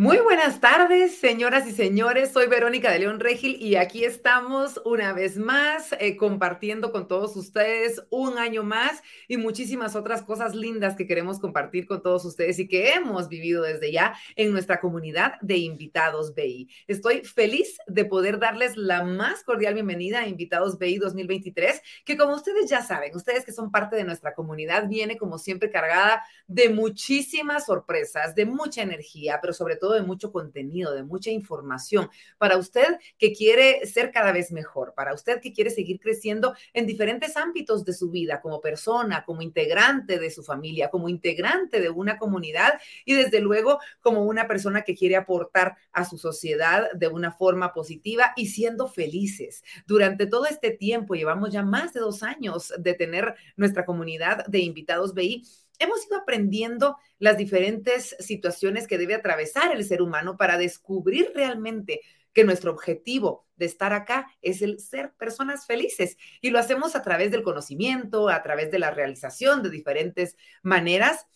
Muy buenas tardes, señoras y señores. Soy Verónica de León Regil y aquí estamos una vez más eh, compartiendo con todos ustedes un año más y muchísimas otras cosas lindas que queremos compartir con todos ustedes y que hemos vivido desde ya en nuestra comunidad de invitados BI. Estoy feliz de poder darles la más cordial bienvenida a Invitados BI 2023, que como ustedes ya saben, ustedes que son parte de nuestra comunidad, viene como siempre cargada de muchísimas sorpresas, de mucha energía, pero sobre todo de mucho contenido, de mucha información, para usted que quiere ser cada vez mejor, para usted que quiere seguir creciendo en diferentes ámbitos de su vida, como persona, como integrante de su familia, como integrante de una comunidad y desde luego como una persona que quiere aportar a su sociedad de una forma positiva y siendo felices. Durante todo este tiempo, llevamos ya más de dos años de tener nuestra comunidad de invitados BI hemos ido aprendiendo las diferentes situaciones que debe atravesar el ser humano para descubrir realmente que nuestro objetivo de estar acá es el ser personas felices. Y lo hacemos a través del conocimiento, a través de la realización de diferentes maneras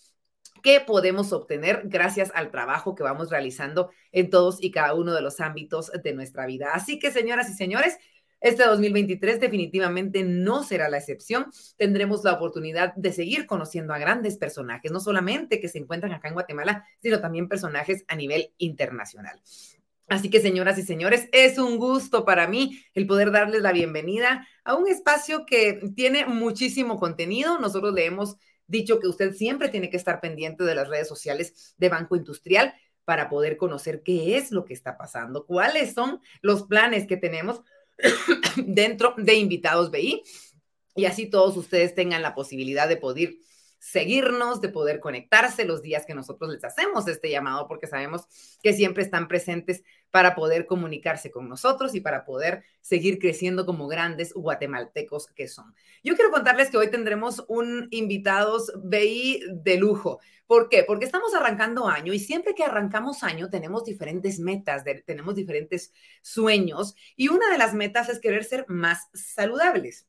que podemos obtener gracias al trabajo que vamos realizando en todos y cada uno de los ámbitos de nuestra vida. Así que, señoras y señores, este 2023 definitivamente no será la excepción. Tendremos la oportunidad de seguir conociendo a grandes personajes, no solamente que se encuentran acá en Guatemala, sino también personajes a nivel internacional. Así que, señoras y señores, es un gusto para mí el poder darles la bienvenida a un espacio que tiene muchísimo contenido. Nosotros le hemos dicho que usted siempre tiene que estar pendiente de las redes sociales de Banco Industrial para poder conocer qué es lo que está pasando, cuáles son los planes que tenemos dentro de Invitados BI y así todos ustedes tengan la posibilidad de poder seguirnos, de poder conectarse los días que nosotros les hacemos este llamado, porque sabemos que siempre están presentes para poder comunicarse con nosotros y para poder seguir creciendo como grandes guatemaltecos que son. Yo quiero contarles que hoy tendremos un invitados BI de lujo. ¿Por qué? Porque estamos arrancando año y siempre que arrancamos año tenemos diferentes metas, tenemos diferentes sueños y una de las metas es querer ser más saludables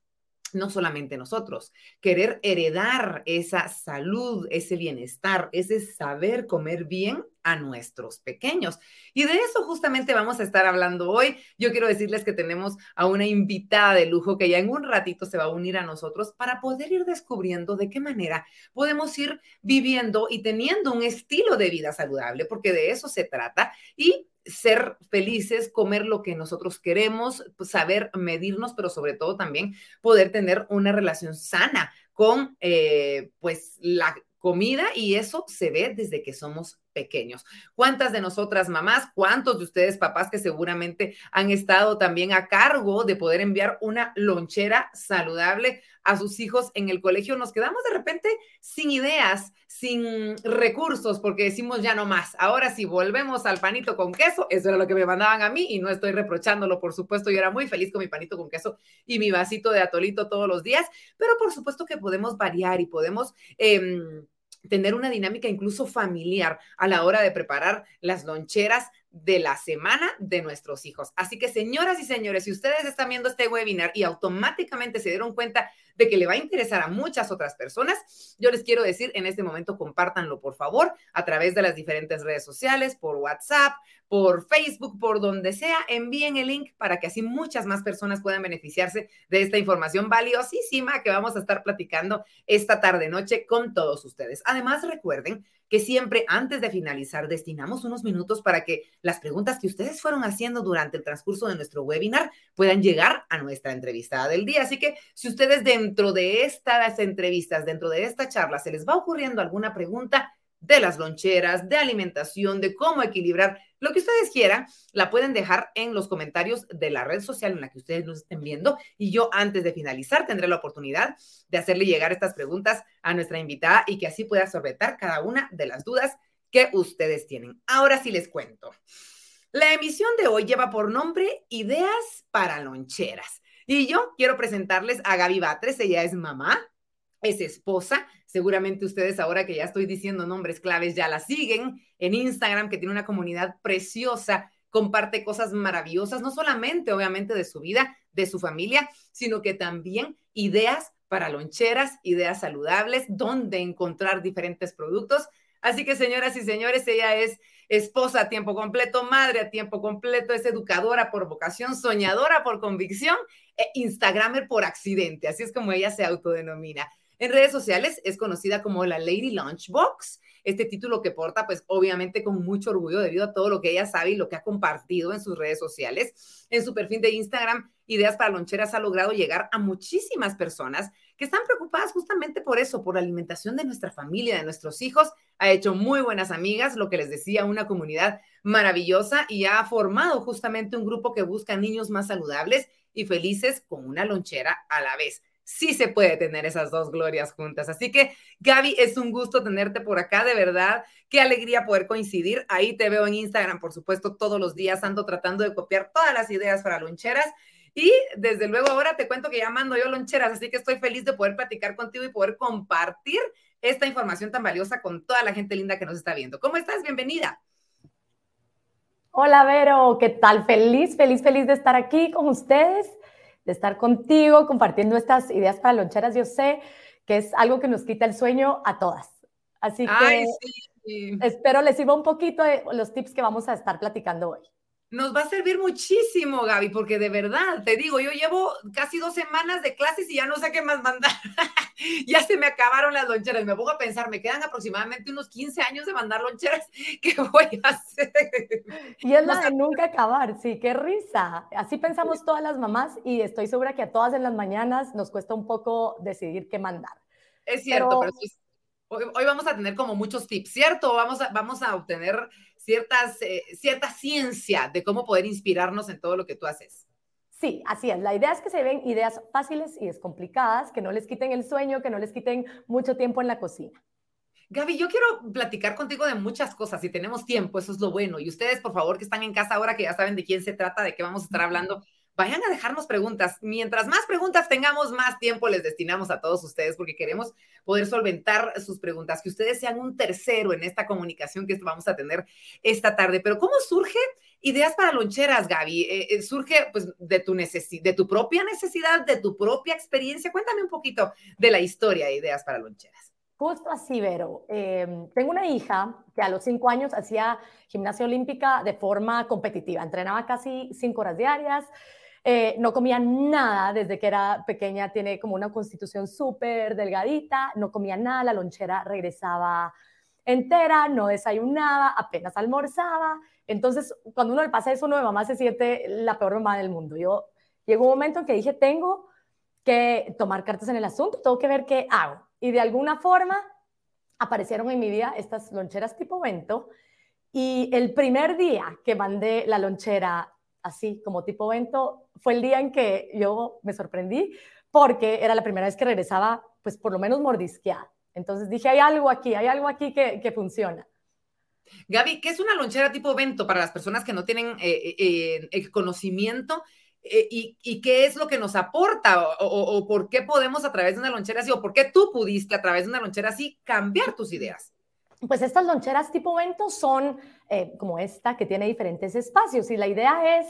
no solamente nosotros, querer heredar esa salud, ese bienestar, ese saber comer bien a nuestros pequeños. Y de eso justamente vamos a estar hablando hoy. Yo quiero decirles que tenemos a una invitada de lujo que ya en un ratito se va a unir a nosotros para poder ir descubriendo de qué manera podemos ir viviendo y teniendo un estilo de vida saludable, porque de eso se trata. Y ser felices, comer lo que nosotros queremos, pues, saber medirnos, pero sobre todo también poder tener una relación sana con eh, pues la comida y eso se ve desde que somos pequeños. ¿Cuántas de nosotras mamás, cuántos de ustedes papás que seguramente han estado también a cargo de poder enviar una lonchera saludable a sus hijos en el colegio? Nos quedamos de repente sin ideas, sin recursos, porque decimos ya no más. Ahora sí, volvemos al panito con queso. Eso era lo que me mandaban a mí y no estoy reprochándolo, por supuesto. Yo era muy feliz con mi panito con queso y mi vasito de atolito todos los días, pero por supuesto que podemos variar y podemos... Em, tener una dinámica incluso familiar a la hora de preparar las loncheras de la semana de nuestros hijos. Así que, señoras y señores, si ustedes están viendo este webinar y automáticamente se dieron cuenta de que le va a interesar a muchas otras personas, yo les quiero decir en este momento, compártanlo por favor a través de las diferentes redes sociales, por WhatsApp, por Facebook, por donde sea, envíen el link para que así muchas más personas puedan beneficiarse de esta información valiosísima que vamos a estar platicando esta tarde noche con todos ustedes. Además, recuerden que siempre antes de finalizar destinamos unos minutos para que las preguntas que ustedes fueron haciendo durante el transcurso de nuestro webinar puedan llegar a nuestra entrevistada del día. Así que si ustedes dentro de estas entrevistas, dentro de esta charla, se les va ocurriendo alguna pregunta, de las loncheras, de alimentación, de cómo equilibrar, lo que ustedes quieran, la pueden dejar en los comentarios de la red social en la que ustedes nos estén viendo. Y yo antes de finalizar tendré la oportunidad de hacerle llegar estas preguntas a nuestra invitada y que así pueda sorbetar cada una de las dudas que ustedes tienen. Ahora sí les cuento. La emisión de hoy lleva por nombre Ideas para Loncheras. Y yo quiero presentarles a Gaby Batres, ella es mamá, es esposa. Seguramente ustedes ahora que ya estoy diciendo nombres claves ya la siguen en Instagram, que tiene una comunidad preciosa, comparte cosas maravillosas, no solamente obviamente de su vida, de su familia, sino que también ideas para loncheras, ideas saludables, dónde encontrar diferentes productos. Así que señoras y señores, ella es esposa a tiempo completo, madre a tiempo completo, es educadora por vocación, soñadora por convicción, e Instagramer por accidente, así es como ella se autodenomina. En redes sociales es conocida como la Lady Lunchbox, este título que porta pues obviamente con mucho orgullo debido a todo lo que ella sabe y lo que ha compartido en sus redes sociales. En su perfil de Instagram, Ideas para Loncheras ha logrado llegar a muchísimas personas que están preocupadas justamente por eso, por la alimentación de nuestra familia, de nuestros hijos. Ha hecho muy buenas amigas, lo que les decía, una comunidad maravillosa y ha formado justamente un grupo que busca niños más saludables y felices con una lonchera a la vez sí se puede tener esas dos glorias juntas. Así que, Gaby, es un gusto tenerte por acá, de verdad. Qué alegría poder coincidir. Ahí te veo en Instagram, por supuesto, todos los días ando tratando de copiar todas las ideas para loncheras. Y desde luego ahora te cuento que ya mando yo loncheras, así que estoy feliz de poder platicar contigo y poder compartir esta información tan valiosa con toda la gente linda que nos está viendo. ¿Cómo estás? Bienvenida. Hola, Vero, ¿qué tal? Feliz, feliz, feliz de estar aquí con ustedes de estar contigo compartiendo estas ideas para loncheras. Yo sé que es algo que nos quita el sueño a todas. Así que espero les sirva un poquito de los tips que vamos a estar platicando hoy. Nos va a servir muchísimo, Gaby, porque de verdad, te digo, yo llevo casi dos semanas de clases y ya no sé qué más mandar. ya se me acabaron las loncheras. Me pongo a pensar, me quedan aproximadamente unos 15 años de mandar loncheras. ¿Qué voy a hacer? Y es la de nunca acabar, sí, qué risa. Así pensamos todas las mamás y estoy segura que a todas en las mañanas nos cuesta un poco decidir qué mandar. Es cierto, pero, hoy, vamos a tener como muchos tips, ¿cierto? Vamos a, vamos a obtener ciertas, eh, cierta ciencia de cómo poder inspirarnos en todo lo que tú haces. Sí, así es. La idea es que se ven ideas fáciles y descomplicadas, que no les quiten el sueño, que no les quiten mucho tiempo en la cocina. Gaby, yo quiero platicar contigo de muchas cosas. Si tenemos tiempo, eso es lo bueno. Y ustedes, por favor, que están en casa ahora, que ya saben de quién se trata, de qué vamos a estar hablando, vayan a dejarnos preguntas. Mientras más preguntas tengamos, más tiempo les destinamos a todos ustedes porque queremos poder solventar sus preguntas, que ustedes sean un tercero en esta comunicación que vamos a tener esta tarde. Pero ¿cómo surge ideas para loncheras, Gaby? Eh, eh, surge pues de tu, de tu propia necesidad, de tu propia experiencia. Cuéntame un poquito de la historia de ideas para loncheras. Justo así, Vero. Em, tengo una hija que a los cinco años hacía gimnasia olímpica de forma competitiva. Entrenaba casi cinco horas diarias. Eh, no comía nada desde que era pequeña, tiene como una constitución súper delgadita, no comía nada, la lonchera regresaba entera, no desayunaba, apenas almorzaba. Entonces, cuando uno le pasa eso, uno de mamá se siente la peor mamá del mundo. Yo llegó un momento en que dije, tengo que tomar cartas en el asunto, tengo que ver qué hago. Y de alguna forma aparecieron en mi vida estas loncheras tipo vento. Y el primer día que mandé la lonchera así como tipo evento, fue el día en que yo me sorprendí porque era la primera vez que regresaba, pues por lo menos mordisqueada. Entonces dije, hay algo aquí, hay algo aquí que, que funciona. Gaby, ¿qué es una lonchera tipo evento para las personas que no tienen eh, eh, eh, el conocimiento? y, y, qué es lo que nos aporta? O, o, por qué podemos a través de una lonchera así? ¿O por qué tú pudiste a través de una lonchera así cambiar tus ideas? Pues estas loncheras tipo vento son como esta que tiene diferentes espacios y la idea es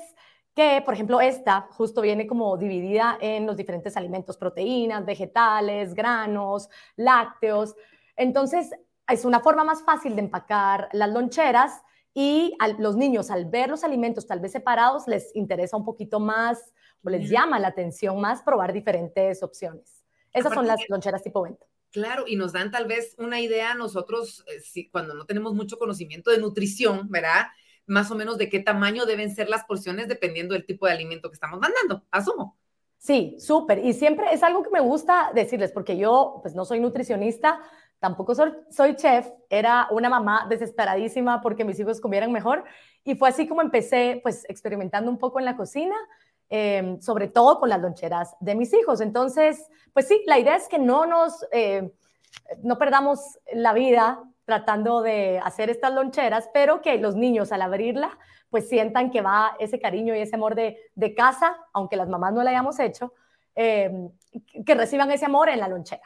que, por ejemplo, esta justo viene como dividida en los diferentes alimentos, proteínas, vegetales, granos, lácteos. Entonces, es una forma más fácil de empacar las loncheras y a los niños al ver los alimentos tal vez separados les interesa un poquito más o les llama la atención más probar diferentes opciones. Esas son las loncheras tipo vento. Claro, y nos dan tal vez una idea nosotros, eh, si, cuando no tenemos mucho conocimiento de nutrición, ¿verdad? Más o menos de qué tamaño deben ser las porciones dependiendo del tipo de alimento que estamos mandando, asumo. Sí, súper. Y siempre es algo que me gusta decirles, porque yo pues no soy nutricionista, tampoco soy, soy chef, era una mamá desesperadísima porque mis hijos comieran mejor. Y fue así como empecé pues experimentando un poco en la cocina Em, sobre todo con las loncheras de mis hijos. Entonces, pues sí, la idea es que no nos, eh, no perdamos la vida tratando de hacer estas loncheras, pero que los niños al abrirla, pues sientan que va ese cariño y ese amor de, de casa, aunque las mamás no la hayamos hecho, em, que reciban ese amor en la lonchera.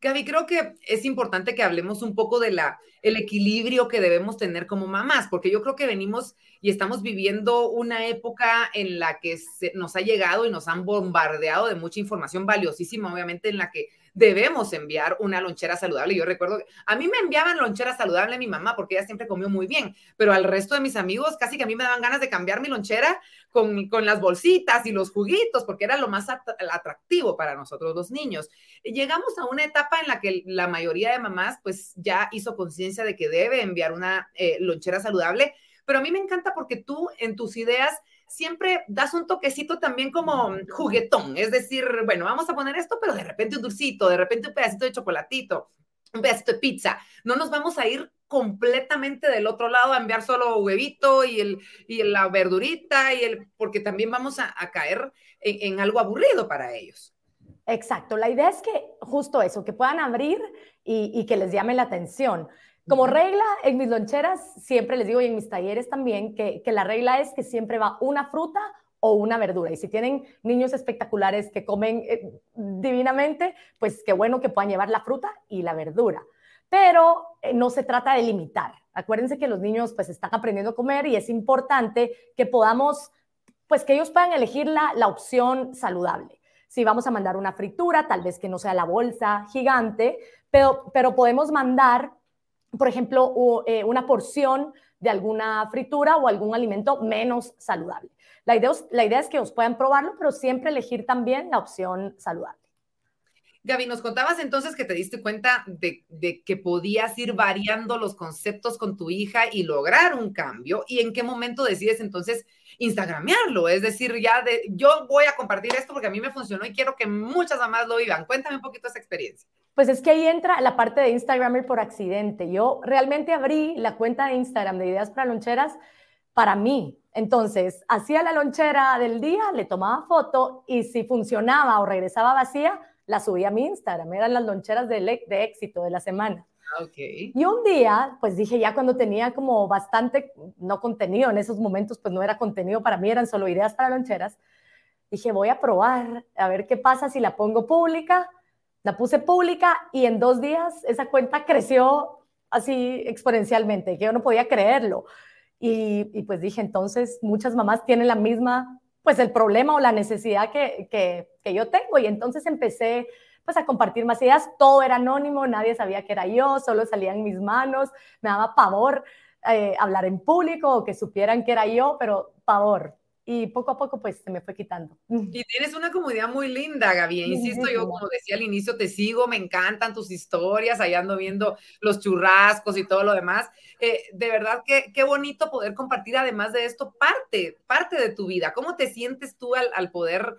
Gaby, creo que es importante que hablemos un poco de la, el equilibrio que debemos tener como mamás, porque yo creo que venimos y estamos viviendo una época en la que nos ha llegado y nos han bombardeado de mucha información valiosísima, obviamente, en la que debemos enviar una lonchera saludable. Yo recuerdo, a mí me enviaban lonchera saludable mi mamá porque ella siempre comió muy bien, pero al resto de mis amigos casi que a mí me daban ganas de cambiar mi lonchera con, con las bolsitas y los juguitos porque era lo más atractivo para nosotros los niños. Llegamos a una etapa en la que la mayoría de mamás pues ya hizo conciencia de que debe enviar una eh, lonchera saludable, pero a mí me encanta porque tú en tus ideas siempre das un toquecito también como juguetón, es decir, bueno, vamos a poner esto, pero de repente un dulcito, de repente un pedacito de chocolatito, un pedacito de pizza. No nos vamos a ir completamente del otro lado a enviar solo huevito y, el, y la verdurita, y el, porque también vamos a, caer en, algo aburrido para ellos. Exacto, la idea es que justo eso, que puedan abrir y, y que les llame la atención. Como regla, en mis loncheras siempre les digo y en mis talleres también que, la regla es que siempre va una fruta o una verdura. Y si tienen niños espectaculares que comen eh, divinamente, pues qué bueno que puedan llevar la fruta y la verdura. Pero eh, no se trata de limitar. Acuérdense que los niños pues están aprendiendo a comer y es importante que podamos, pues que ellos puedan elegir la, la opción saludable. Si vamos a mandar una fritura, tal vez que no sea la bolsa gigante, pero, pero podemos mandar por ejemplo, eh, una porción de alguna fritura o algún alimento menos saludable. La idea, la idea es que os puedan probarlo, pero siempre elegir también la opción saludable. Gaby, nos contabas entonces que te diste cuenta de, que podías ir variando los conceptos con tu hija y lograr un cambio. ¿Y en qué momento decides entonces instagramearlo? Es decir, ya de, yo voy a compartir esto porque a mí me funcionó y quiero que muchas mamás lo vivan. Cuéntame un poquito esa experiencia. Pues es que ahí entra la parte de Instagram por accidente. Yo realmente abrí la cuenta de Instagram de Ideas para Loncheras para mí. Entonces, hacía la lonchera del día, le tomaba foto y si funcionaba o regresaba vacía, la subía a mi Instagram. Eran las loncheras de, de éxito de la semana. Okay. Y un día, pues dije, ya cuando tenía como bastante, no contenido en esos momentos, pues no era contenido para mí, eran solo ideas para loncheras, dije, voy a probar, a ver qué pasa si la pongo pública la puse pública y en dos días esa cuenta creció así exponencialmente, que yo no podía creerlo. Y, pues dije, entonces muchas mamás tienen la misma, pues el problema o la necesidad que, que, yo tengo. Y entonces empecé pues a compartir más ideas. Todo era anónimo, nadie sabía que era yo, solo salían mis manos. Me daba pavor eh, hablar en público o que supieran que era yo, pero pavor y poco a poco pues se me fue quitando. Y tienes una comunidad muy linda, Gaby. Insisto, yo como decía al inicio, te sigo, me encantan tus historias, allá ando viendo los churrascos y todo lo demás. Eh, de verdad que qué bonito poder compartir además de esto parte, parte de tu vida. ¿Cómo te sientes tú al, al poder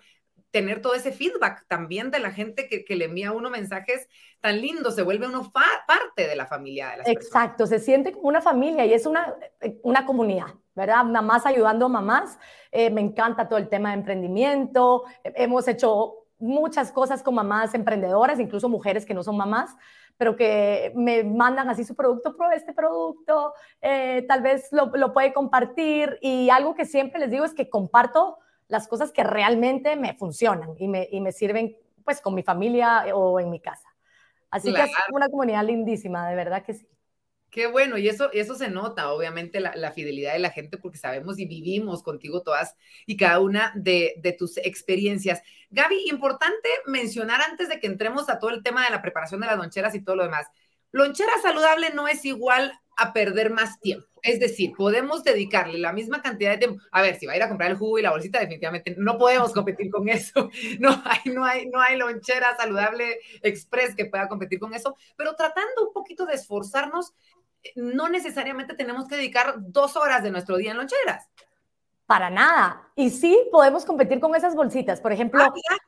tener todo ese feedback también de la gente que, que le envía a uno mensajes tan lindos, se vuelve uno parte de la familia. De las Exacto, se siente como una familia y es una, una comunidad. ¿Verdad? Mamás ayudando a mamás. Eh, me encanta todo el tema de emprendimiento. Hemos hecho muchas cosas con mamás emprendedoras, incluso mujeres que no son mamás, pero que me mandan así su producto, prueba este producto, eh, tal vez lo, lo puede compartir. Y algo que siempre les digo es que comparto las cosas que realmente me funcionan y me, y me sirven pues con mi familia o en mi casa. Así que es una comunidad lindísima, de verdad que sí. Qué bueno, y eso, eso se nota, obviamente, la, fidelidad de la gente, porque sabemos y vivimos contigo todas y cada una de, de, tus experiencias. Gaby, importante mencionar antes de que entremos a todo el tema de la preparación de las loncheras y todo lo demás. Lonchera saludable no es igual a perder más tiempo. Es decir, podemos dedicarle la misma cantidad de tiempo. A ver, si va a ir a comprar el jugo y la bolsita, definitivamente no podemos competir con eso. No hay, no hay, no hay lonchera saludable express que pueda competir con eso, pero tratando un poquito de esforzarnos no necesariamente tenemos que dedicar dos horas de nuestro día en loncheras. Para nada. Y sí podemos competir con esas bolsitas. Por ejemplo, ah,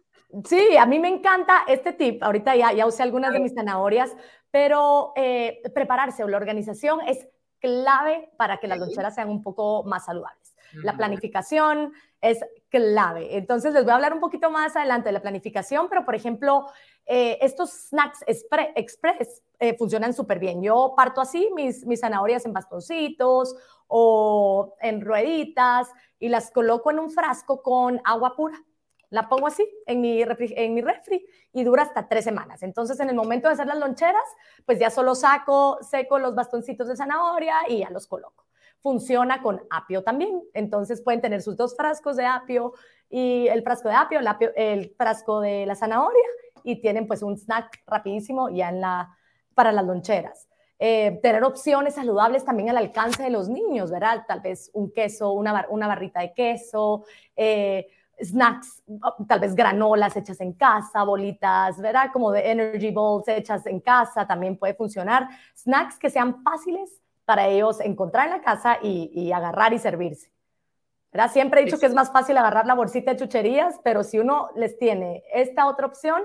sí, a mí me encanta este tip. Ahorita ya, ya usé algunas de mis zanahorias, pero eh, prepararse o la organización es clave para que las loncheras sean un poco más saludables. La planificación es clave. Entonces, les voy a hablar un poquito más adelante de la planificación, pero por ejemplo, eh, estos snacks express eh, funcionan súper bien. Yo parto así mis, mis zanahorias en bastoncitos o en rueditas y las coloco en un frasco con agua pura. La pongo así en mi, en mi refri y dura hasta tres semanas. Entonces, en el momento de hacer las loncheras, pues ya solo saco, seco los bastoncitos de zanahoria y ya los coloco. Funciona con apio también. Entonces, pueden tener sus dos frascos de apio y el frasco de apio, el frasco de la zanahoria y tienen pues un snack rapidísimo ya en la, para las loncheras. Eh, tener opciones saludables también al alcance de los niños, ¿verdad? Tal vez un queso, una, una barrita de queso, eh, snacks, tal vez granolas hechas en casa, bolitas, ¿verdad? Como de energy balls hechas en casa, también puede funcionar. Snacks que sean fáciles para ellos encontrar en la casa y, agarrar y servirse. ¿verdad? Siempre he dicho que es más fácil agarrar la bolsita de chucherías, pero si uno les tiene esta otra opción,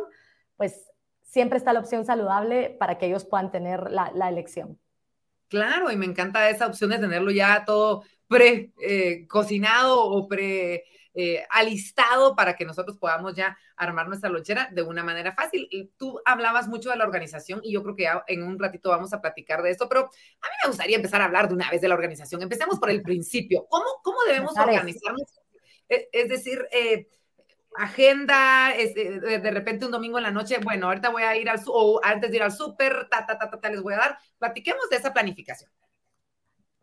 pues siempre está la opción saludable para que ellos puedan tener la, elección. Claro, y me encanta esa opción de tenerlo ya todo pre-cocinado eh, o pre eh, alistado para que nosotros podamos ya armar nuestra lonchera de una manera fácil. Y tú hablabas mucho de la organización y yo creo que ya en un ratito vamos a platicar de esto, pero a mí me gustaría empezar a hablar de una vez de la organización. Empecemos por el principio. ¿Cómo, cómo debemos organizarnos? Es, decir, eh, agenda, eh, de repente un domingo en la noche, bueno, ahorita voy a ir al, o antes de ir al súper, ta, ta, ta, ta, les voy a dar. Platiquemos de esa planificación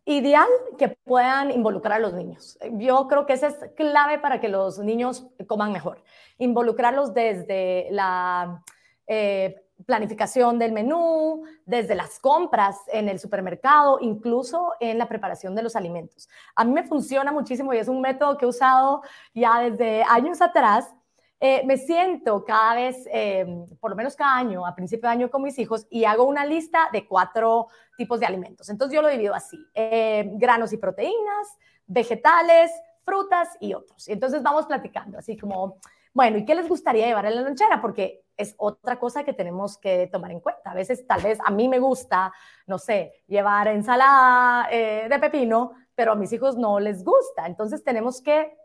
ideal que puedan involucrar a los niños. Yo creo que esa es clave para que los niños coman mejor. Involucrarlos desde la eh, planificación del menú, desde las compras en el supermercado, incluso en la preparación de los alimentos. A mí me funciona muchísimo y es un método que he usado ya desde años atrás eh, me siento cada vez, em, por lo menos cada año, a principio de año con mis hijos, y hago una lista de cuatro tipos de alimentos. Entonces yo lo divido así, em, granos y proteínas, vegetales, frutas y otros. Entonces vamos platicando, así como, bueno, ¿y qué les gustaría llevar en la lonchera? Porque es otra cosa que tenemos que tomar en cuenta. A veces, tal vez a mí me gusta, no sé, llevar ensalada eh, de pepino, pero a mis hijos no les gusta. Entonces tenemos que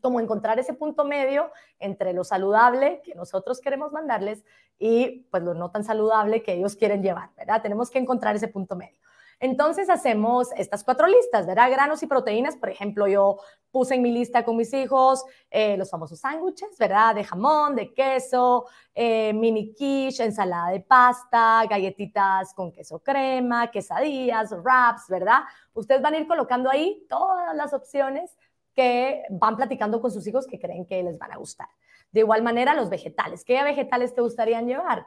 como encontrar ese punto medio entre lo saludable que nosotros queremos mandarles y pues lo no tan saludable que ellos quieren llevar, ¿verdad? Tenemos que encontrar ese punto medio. Entonces hacemos estas cuatro listas, ¿verdad? Granos y proteínas, por ejemplo, yo puse en mi lista con mis hijos eh, los famosos sándwiches, ¿verdad? De jamón, de queso, eh, mini quiche, ensalada de pasta, galletitas con queso crema, quesadillas, wraps, ¿verdad? Ustedes van a ir colocando ahí todas las opciones que van platicando con sus hijos que creen que les van a gustar. De igual manera, los vegetales. ¿Qué vegetales te gustarían llevar?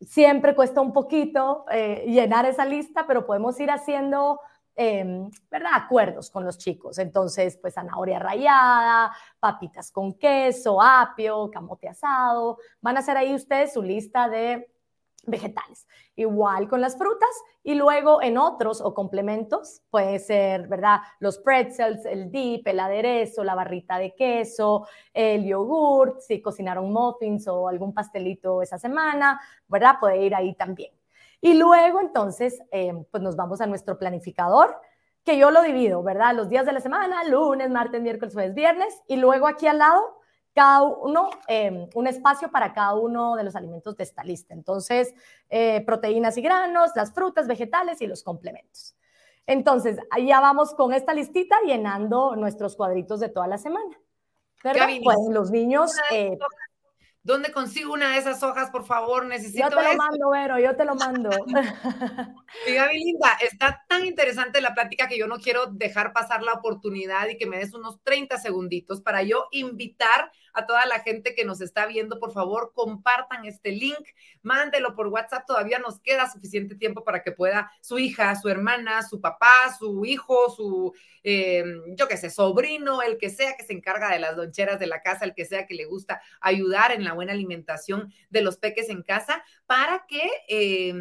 Siempre cuesta un poquito eh, llenar esa lista, pero podemos ir haciendo em, ¿verdad? Acuerdos con los chicos. Entonces, pues zanahoria rallada, papitas con queso, apio, camote asado. Van a hacer ahí ustedes su lista de vegetales. Igual con las frutas y luego en otros o complementos puede ser, ¿verdad? Los pretzels, el dip, el aderezo, la barrita de queso, el yogurt, si cocinaron muffins o algún pastelito esa semana, ¿verdad? Puede ir ahí también. Y luego entonces, eh, pues nos vamos a nuestro planificador, que yo lo divido, ¿verdad? Los días de la semana, lunes, martes, miércoles, jueves, viernes, y luego aquí al lado cada uno, em, un espacio para cada uno de los alimentos de esta lista. Entonces, eh, proteínas y granos, las frutas, vegetales y los complementos. Entonces, ya vamos con esta listita llenando nuestros cuadritos de toda la semana. ¿Verdad? Pues los niños... Eh, ¿Dónde consigo una de esas hojas, por favor? Necesito. Yo te lo mando, Vero, yo te lo mando. y Gaby Linda, está tan interesante la plática que yo no quiero dejar pasar la oportunidad y que me des unos 30 segunditos para yo invitar a toda la gente que nos está viendo, por favor, compartan este link, mándelo por WhatsApp, todavía nos queda suficiente tiempo para que pueda su hija, su hermana, su papá, su hijo, su, eh, yo qué sé, sobrino, el que sea que se encarga de las loncheras de la casa, el que sea que le gusta ayudar en la buena alimentación de los peques en casa, para que eh,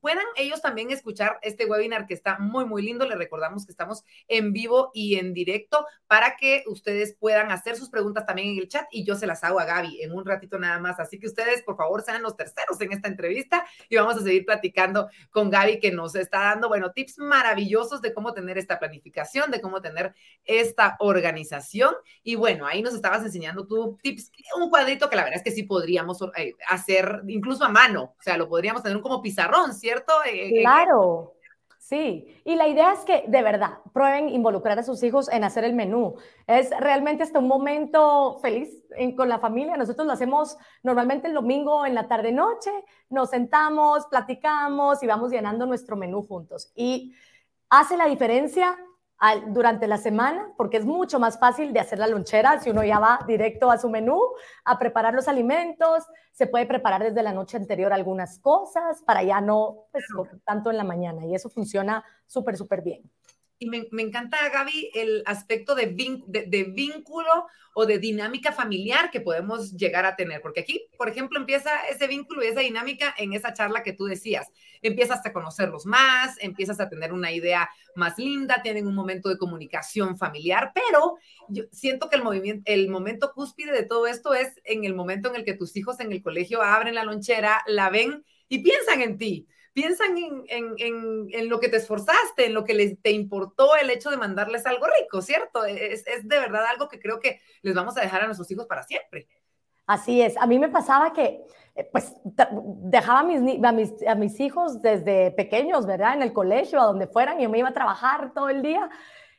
puedan ellos también escuchar este webinar que está muy, muy lindo. Les recordamos que estamos en vivo y en directo para que ustedes puedan hacer sus preguntas también en el chat y yo se las hago a Gaby en un ratito nada más. Así que ustedes, por favor, sean los terceros en esta entrevista y vamos a seguir platicando con Gaby que nos está dando, bueno, tips maravillosos de cómo tener esta planificación, de cómo tener esta organización. Y bueno, ahí nos estabas enseñando tú tips, un cuadrito que la verdad es que sí podríamos eh, hacer incluso a mano, o sea, lo podríamos tener como pizarrón, ¿cierto? Eh, eh, claro. Sí, y la idea es que de verdad prueben involucrar a sus hijos en hacer el menú. Es realmente hasta un momento feliz con la familia. Nosotros lo hacemos normalmente el domingo en la tarde-noche, nos sentamos, platicamos y vamos llenando nuestro menú juntos. Y hace la diferencia durante la semana, porque es mucho más fácil de hacer la lonchera si uno ya va directo a su menú a preparar los alimentos. Se puede preparar desde la noche anterior algunas cosas para ya no pues, tanto en la mañana y eso funciona súper, súper bien. Y me, encanta, Gaby, el aspecto de, de, vínculo o de dinámica familiar que podemos llegar a tener, porque aquí, por ejemplo, empieza ese vínculo y esa dinámica en esa charla que tú decías. Empiezas a conocerlos más, empiezas a tener una idea más linda, tienen un momento de comunicación familiar, pero yo siento que el, movimiento, el momento cúspide de todo esto es en el momento en el que tus hijos en el colegio abren la lonchera, la ven y piensan en ti piensan en, lo que te esforzaste, en lo que les te importó el hecho de mandarles algo rico, ¿cierto? Es, de verdad algo que creo que les vamos a dejar a nuestros hijos para siempre. Así es. A mí me pasaba que, pues, dejaba a mis, a mis, a mis hijos desde pequeños, ¿verdad? En el colegio, a donde fueran, y yo me iba a trabajar todo el día.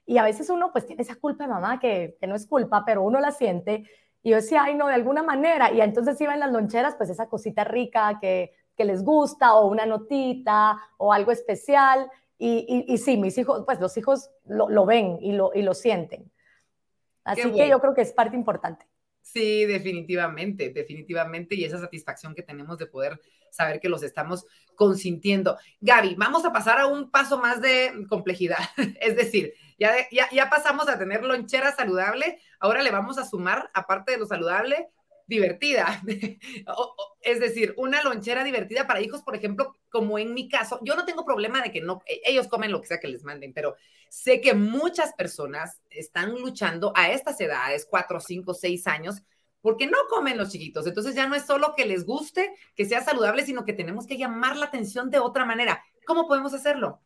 Y a veces uno, pues, tiene esa culpa de mamá, que, que no es culpa, pero uno la siente. Y yo decía, ay, no, de alguna manera. Y entonces iba en las loncheras, pues, esa cosita rica que que les gusta o una notita o algo especial. Y, y, sí, mis hijos, pues los hijos lo, ven y lo, y lo sienten. Así que yo creo que es parte importante. Sí, definitivamente, definitivamente. Y esa satisfacción que tenemos de poder saber que los estamos consintiendo. Gaby, vamos a pasar a un paso más de complejidad. Es decir, ya, ya, ya pasamos a tener lonchera saludable. Ahora le vamos a sumar, aparte de lo saludable, divertida. es decir, una lonchera divertida para hijos, por ejemplo, como en mi caso, yo no tengo problema de que no, e, ellos comen lo que sea que les manden, pero sé que muchas personas están luchando a estas edades, cuatro, cinco, seis años, porque no comen los chiquitos. Entonces ya no es solo que les guste, que sea saludable, sino que tenemos que llamar la atención de otra manera. ¿Cómo podemos hacerlo?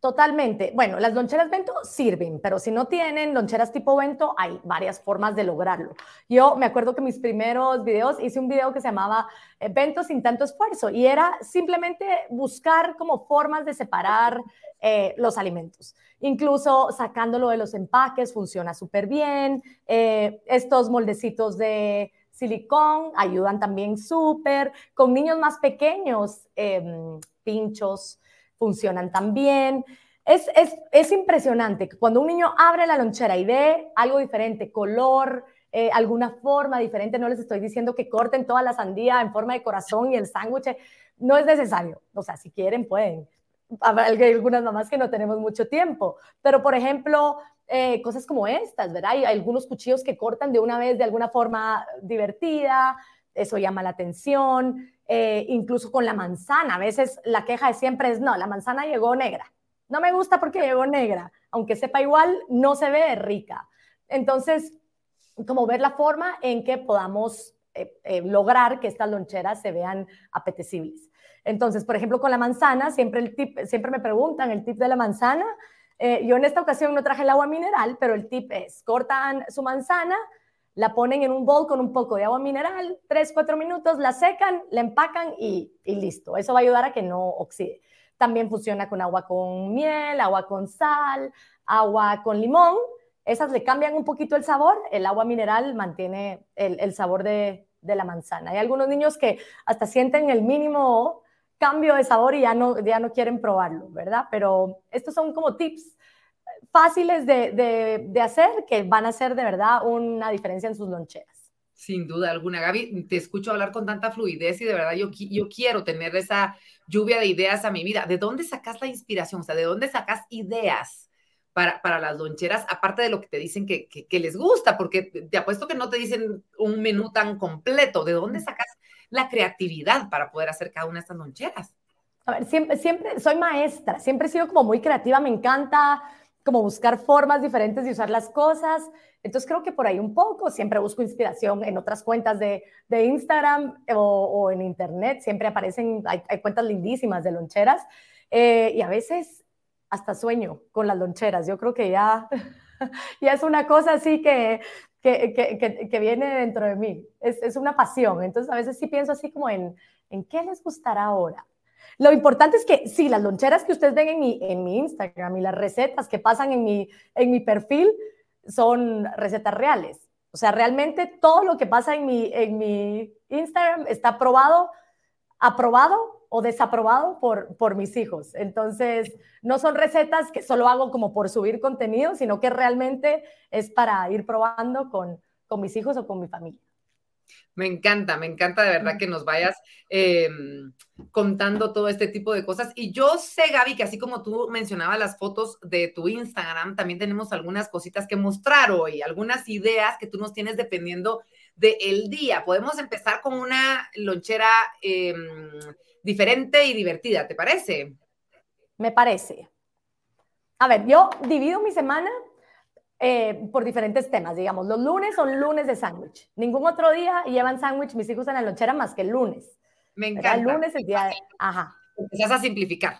Totalmente. Bueno, las loncheras Bento sirven, pero si no tienen loncheras tipo Bento, hay varias formas de lograrlo. Yo me acuerdo que mis primeros videos hice un video que se llamaba Bento eh, sin tanto esfuerzo y era simplemente buscar como formas de separar eh, los alimentos. Incluso sacándolo de los empaques funciona súper bien. Eh, estos moldecitos de silicón ayudan también súper. Con niños más pequeños, em, pinchos funcionan también. Es, es, es impresionante cuando un niño abre la lonchera y ve algo diferente, color, eh, alguna forma diferente, no les estoy diciendo que corten toda la sandía en forma de corazón y el sándwich, no es necesario. O sea, si quieren, pueden. Hay algunas mamás que no tenemos mucho tiempo, pero por ejemplo, eh, cosas como estas, ¿verdad? Hay algunos cuchillos que cortan de una vez de alguna forma divertida, eso llama la atención. Eh, incluso con la manzana. A veces la queja de siempre es, no, la manzana llegó negra. No me gusta porque llegó negra. Aunque sepa igual, no se ve rica. Entonces, como ver la forma en que podamos eh, eh, lograr que estas loncheras se vean apetecibles. Entonces, por ejemplo, con la manzana, siempre, el tip, siempre me preguntan el tip de la manzana. yo en esta ocasión no traje el agua mineral, pero el tip es, cortan su manzana, la ponen en un bol con un poco de agua mineral, 3, 4 minutos, la secan, la empacan y, listo. Eso va a ayudar a que no oxide. También funciona con agua con miel, agua con sal, agua con limón. Esas le cambian un poquito el sabor. El agua mineral mantiene el, sabor de, la manzana. Hay algunos niños que hasta sienten el mínimo cambio de sabor y ya no, ya no quieren probarlo, ¿verdad? Pero estos son como tips fáciles de, hacer que van a hacer de verdad una diferencia en sus loncheras. Sin duda alguna, Gaby, te escucho hablar con tanta fluidez y de verdad yo, yo quiero tener esa lluvia de ideas a mi vida. ¿De dónde sacas la inspiración? O sea, ¿de dónde sacas ideas para, para las loncheras, aparte de lo que te dicen que, que, les gusta? Porque te apuesto que no te dicen un menú tan completo. ¿De dónde sacas la creatividad para poder hacer cada una de estas loncheras? A ver, siempre, siempre soy maestra, siempre he sido como muy creativa, me encanta como buscar formas diferentes de usar las cosas. Entonces creo que por ahí un poco, siempre busco inspiración en otras cuentas de, de Instagram o, en Internet, siempre aparecen, hay, cuentas lindísimas de loncheras eh, y a veces hasta sueño con las loncheras. Yo creo que ya, ya es una cosa así que, que, que, que viene dentro de mí, es, es, una pasión. Entonces a veces sí pienso así como en, ¿en qué les gustará ahora? Lo importante es que sí, las loncheras que ustedes ven en mi, Instagram y las recetas que pasan en mi, en mi perfil son recetas reales. O sea, realmente todo lo que pasa en mi, en mi Instagram está aprobado, aprobado o desaprobado por, por mis hijos. Entonces, no son recetas que solo hago como por subir contenido, sino que realmente es para ir probando con, con mis hijos o con mi familia. Me encanta, me encanta de verdad que nos vayas em, contando todo este tipo de cosas. Y yo sé, Gaby, que así como tú mencionabas las fotos de tu Instagram, también tenemos algunas cositas que mostrar hoy, algunas ideas que tú nos tienes dependiendo del día. Podemos empezar con una lonchera em, diferente y divertida, ¿te parece? Me parece. A ver, yo divido mi semana eh, por diferentes temas, digamos. Los lunes son lunes de sándwich. Ningún otro día llevan sándwich mis hijos en la lonchera más que el lunes. Me encanta. El lunes es el día de... Ajá. Empiezas a simplificar.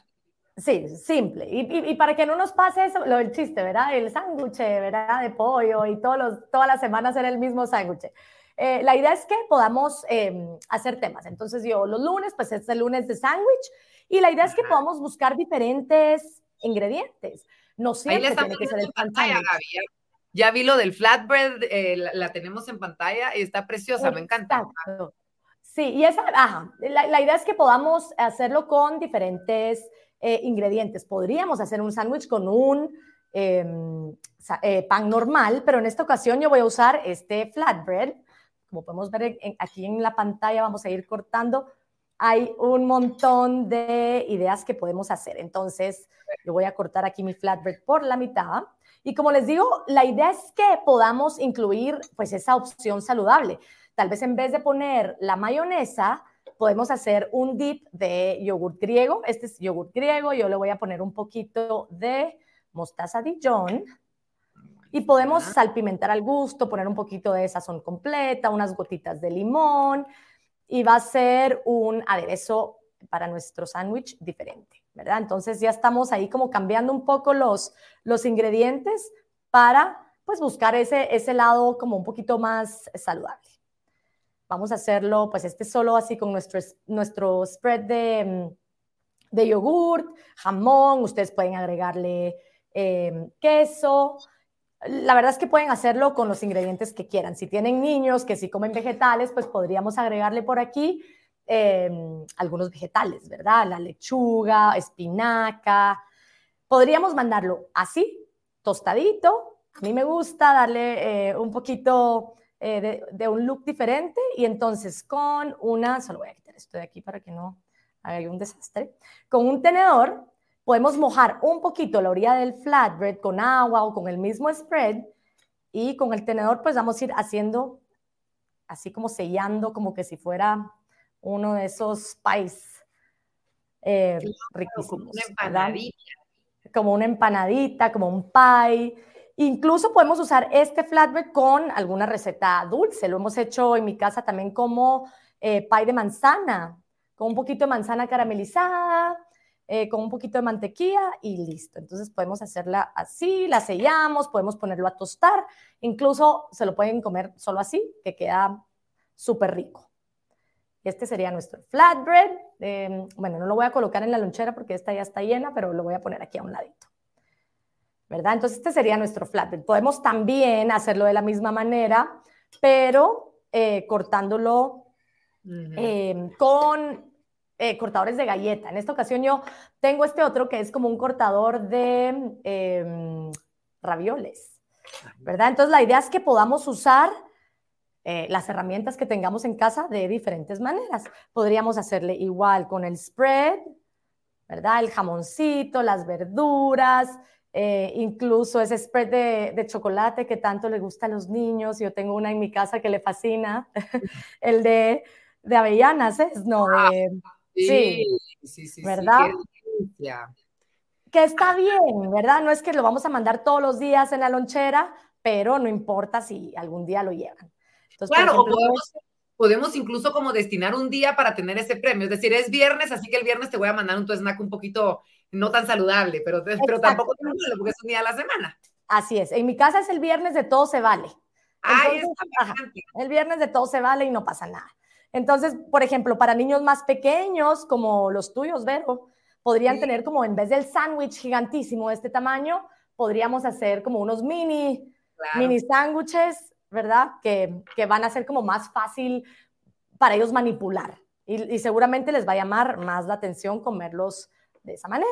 Sí, simple. Y, y, para que no nos pase eso, lo del chiste, ¿verdad? El sándwich, ¿verdad? De pollo y todos los, todas las semanas era el mismo sándwich. Eh, la idea es que podamos em, hacer temas. Entonces yo los lunes, pues es el lunes de sándwich y la idea es que podamos buscar diferentes ingredientes. No siempre tiene que ser el pantalla, ya, vi lo del flatbread, eh, la, tenemos en pantalla y está preciosa, me encanta. Sí, y esa, ajá, la, idea es que podamos hacerlo con diferentes eh, ingredientes. Podríamos hacer un sándwich con un em, pan normal, pero en esta ocasión yo voy a usar este flatbread como podemos ver aquí en la pantalla, vamos a ir cortando, hay un montón de ideas que podemos hacer. Entonces, yo voy a cortar aquí mi flatbread por la mitad. Y como les digo, la idea es que podamos incluir pues esa opción saludable. Tal vez en vez de poner la mayonesa, podemos hacer un dip de yogur griego. Este es yogur griego. Yo le voy a poner un poquito de mostaza Dijon y podemos salpimentar al gusto, poner un poquito de sazón completa, unas gotitas de limón y va a ser un aderezo para nuestro sándwich diferente, ¿verdad? Entonces ya estamos ahí como cambiando un poco los, los ingredientes para pues buscar ese, ese lado como un poquito más saludable. Vamos a hacerlo, pues este solo así con nuestro, nuestro spread de, de yogurt, jamón, ustedes pueden agregarle eh, queso, la verdad es que pueden hacerlo con los ingredientes que quieran. Si tienen niños que sí comen vegetales, pues podríamos agregarle por aquí em, algunos vegetales, ¿verdad? La lechuga, espinaca. Podríamos mandarlo así, tostadito. A mí me gusta darle eh, un poquito eh, de, de, un look diferente y entonces con una, solo voy a quitar esto de aquí para que no haga un desastre, con un tenedor podemos mojar un poquito la orilla del flatbread con agua o con el mismo spread y con el tenedor pues vamos a ir haciendo así como sellando como que si fuera uno de esos pies eh, riquísimos. Como una empanadita. Como una empanadita, como un pie. Incluso podemos usar este flatbread con alguna receta dulce. Lo hemos hecho en mi casa también como eh, pie de manzana, con un poquito de manzana caramelizada, eh, con un poquito de mantequilla y listo. Entonces podemos hacerla así, la sellamos, podemos ponerlo a tostar, incluso se lo pueden comer solo así, que queda súper rico. Este sería nuestro flatbread. Em, bueno, no lo voy a colocar en la lonchera porque esta ya está llena, pero lo voy a poner aquí a un ladito. ¿Verdad? Entonces este sería nuestro flatbread. Podemos también hacerlo de la misma manera, pero eh, cortándolo em, con eh, cortadores de galleta. En esta ocasión yo tengo este otro que es como un cortador de em, ravioles, ¿verdad? Entonces la idea es que podamos usar eh, las herramientas que tengamos en casa de diferentes maneras. Podríamos hacerle igual con el spread, ¿verdad? El jamoncito, las verduras, eh, incluso ese spread de, chocolate que tanto le gusta a los niños. Yo tengo una en mi casa que le fascina, el de, de avellanas, ¿es? No, de Sí, sí, sí, ¿verdad? que está bien, ¿verdad? No es que lo vamos a mandar todos los días en la lonchera, pero no importa si algún día lo llevan. claro, o podemos, podemos, incluso como destinar un día para tener ese premio. Es decir, es viernes, así que el viernes te voy a mandar un tu snack un poquito no tan saludable, pero, pero tampoco tan malo porque es un día a la semana. Así es. En mi casa es el viernes de todo se vale. el viernes de todo se vale y no pasa nada. Entonces, por ejemplo, para niños más pequeños, como los tuyos, Vero, podrían tener como en vez del sándwich gigantísimo de este tamaño, podríamos hacer como unos mini, mini sándwiches, ¿verdad? Que, que, van a ser como más fácil para ellos manipular. y, seguramente les va a llamar más la atención comerlos de esa manera.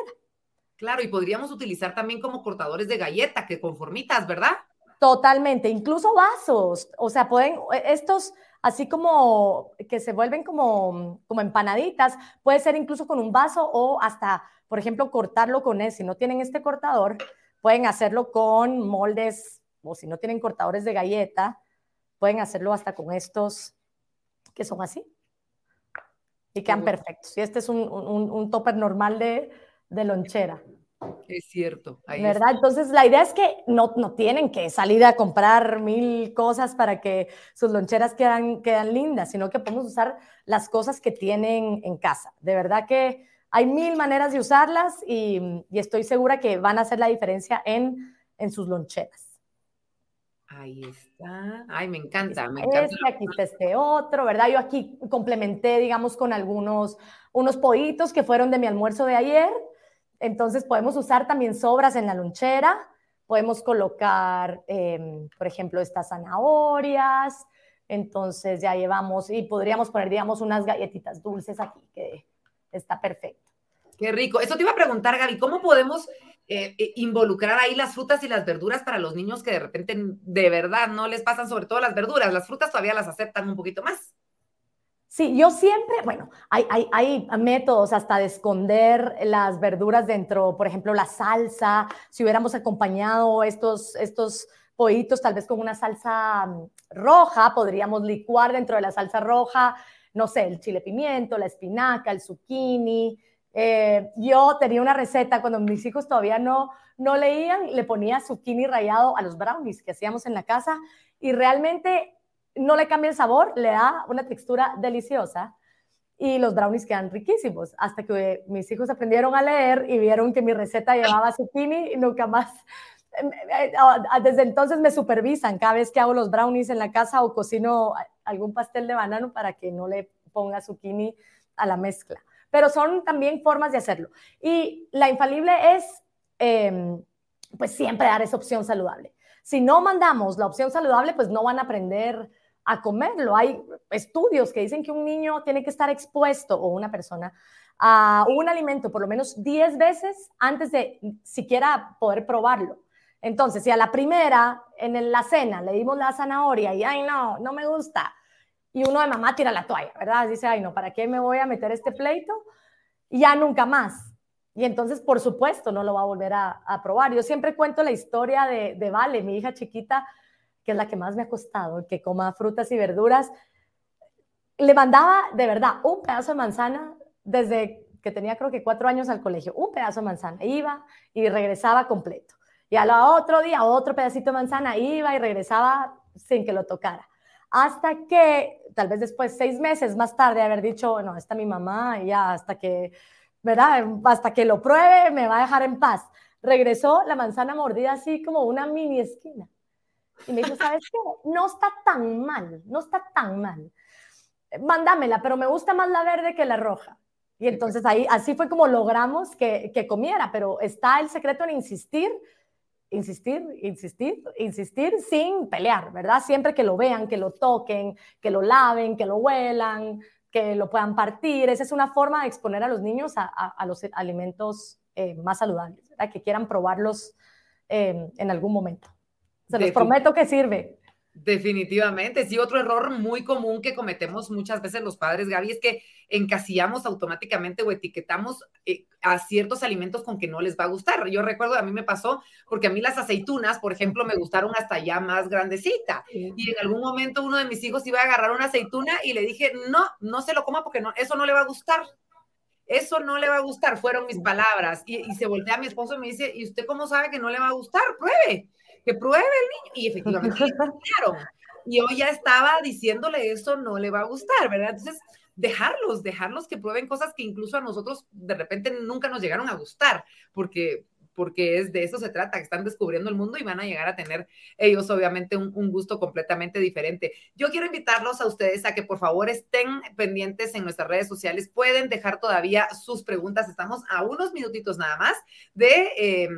Claro, y podríamos utilizar también como cortadores de galleta, que con formitas, ¿verdad? Totalmente, incluso vasos, o sea, pueden, estos así como que se vuelven como, como empanaditas, puede ser incluso con un vaso o hasta, por ejemplo, cortarlo con él. Si no tienen este cortador, pueden hacerlo con moldes o si no tienen cortadores de galleta, pueden hacerlo hasta con estos que son así y quedan perfectos. Y este es un, un, un topper normal de, de lonchera. Es cierto. ¿Verdad? Entonces, la idea es que no, no, tienen que salir a comprar mil cosas para que sus loncheras quedan, quedan lindas, sino que podemos usar las cosas que tienen en casa. De verdad que hay mil maneras de usarlas y, y estoy segura que van a hacer la diferencia en, en sus loncheras. Ahí está. Ay, me encanta, me encanta. Este, aquí está este otro, ¿verdad? Yo aquí complementé, digamos, con algunos, unos pollitos que fueron de mi almuerzo de ayer. Entonces podemos usar también sobras en la lonchera. Podemos colocar, em, por ejemplo, estas zanahorias. Entonces ya llevamos, y podríamos poner, digamos, unas galletitas dulces aquí, que está perfecto. Qué rico. Eso te iba a preguntar, Gaby, ¿cómo podemos eh, eh, involucrar ahí las frutas y las verduras para los niños que de repente de verdad no les pasan sobre todo las verduras? Las frutas todavía las aceptan un poquito más. Sí, yo siempre, bueno, hay, hay, métodos hasta de esconder las verduras dentro, por ejemplo, la salsa, si hubiéramos acompañado estos, estos pollitos tal vez con una salsa mm, roja, podríamos licuar dentro de la salsa roja, no sé, el chile pimiento, la espinaca, el zucchini, eh, yo tenía una receta cuando mis hijos todavía no, no leían, le ponía zucchini rallado a los brownies que hacíamos en la casa y realmente no le cambia el sabor, le da una textura deliciosa y los brownies quedan riquísimos. Hasta que mis hijos aprendieron a leer y vieron que mi receta llevaba zucchini y nunca más. Em, eh, desde entonces me supervisan cada vez que hago los brownies en la casa o cocino algún pastel de banano para que no le ponga zucchini a la mezcla pero son también formas de hacerlo. Y la infalible es, em, pues, siempre dar esa opción saludable. Si no mandamos la opción saludable, pues no van a aprender a comerlo. Hay estudios que dicen que un niño tiene que estar expuesto o una persona a un alimento por lo menos 10 veces antes de siquiera poder probarlo. Entonces, si a la primera en la cena le dimos la zanahoria y, ay, no, no me gusta, y uno de mamá tira la toalla, ¿verdad? Dice, ay, no, ¿para qué me voy a meter este pleito? Ya nunca más. Y entonces, por supuesto, no lo va a volver a, probar. Yo siempre cuento la historia de, de, Vale, mi hija chiquita, que es la que más me ha costado, que coma frutas y verduras. Le mandaba, de verdad, un pedazo de manzana desde que tenía creo que cuatro años al colegio, un pedazo de manzana, iba y regresaba completo. Y al otro día, otro pedacito de manzana, iba y regresaba sin que lo tocara hasta que tal vez después, seis meses más tarde, haber dicho, no, está mi mamá y ya hasta que, ¿verdad? Hasta que lo pruebe, me va a dejar en paz. Regresó la manzana mordida así como una mini esquina. Y me dijo, ¿sabes qué? No está tan mal, no está tan mal. Mándamela, pero me gusta más la verde que la roja. Y entonces ahí, así fue como logramos que, que comiera, pero está el secreto en insistir insistir, insistir, insistir sin pelear, ¿verdad? Siempre que lo vean, que lo toquen, que lo laven, que lo huelan, que lo puedan partir. Esa es una forma de exponer a los niños a, los alimentos eh, más saludables, ¿verdad? Que quieran probarlos eh, en algún momento. Se los prometo que sirve. Definitivamente, sí, otro error muy común que cometemos muchas veces los padres, Gaby, es que encasillamos automáticamente o etiquetamos eh, a ciertos alimentos con que no les va a gustar. Yo recuerdo, a mí me pasó, porque a mí las aceitunas, por ejemplo, me gustaron hasta ya más grandecita. Y en algún momento uno de mis hijos iba a agarrar una aceituna y le dije, no, no se lo coma porque no, eso no le va a gustar. Eso no le va a gustar, fueron mis palabras. Y, y se voltea a mi esposo y me dice, ¿y usted cómo sabe que no le va a gustar? Pruebe que pruebe el niño. Y efectivamente, claro. Y hoy ya estaba diciéndole eso no le va a gustar, ¿verdad? Entonces, dejarlos, dejarlos que prueben cosas que incluso a nosotros de repente nunca nos llegaron a gustar, porque porque es de eso se trata, que están descubriendo el mundo y van a llegar a tener ellos obviamente un, gusto completamente diferente. Yo quiero invitarlos a ustedes a que por favor estén pendientes en nuestras redes sociales, pueden dejar todavía sus preguntas, estamos a unos minutitos nada más de... Eh,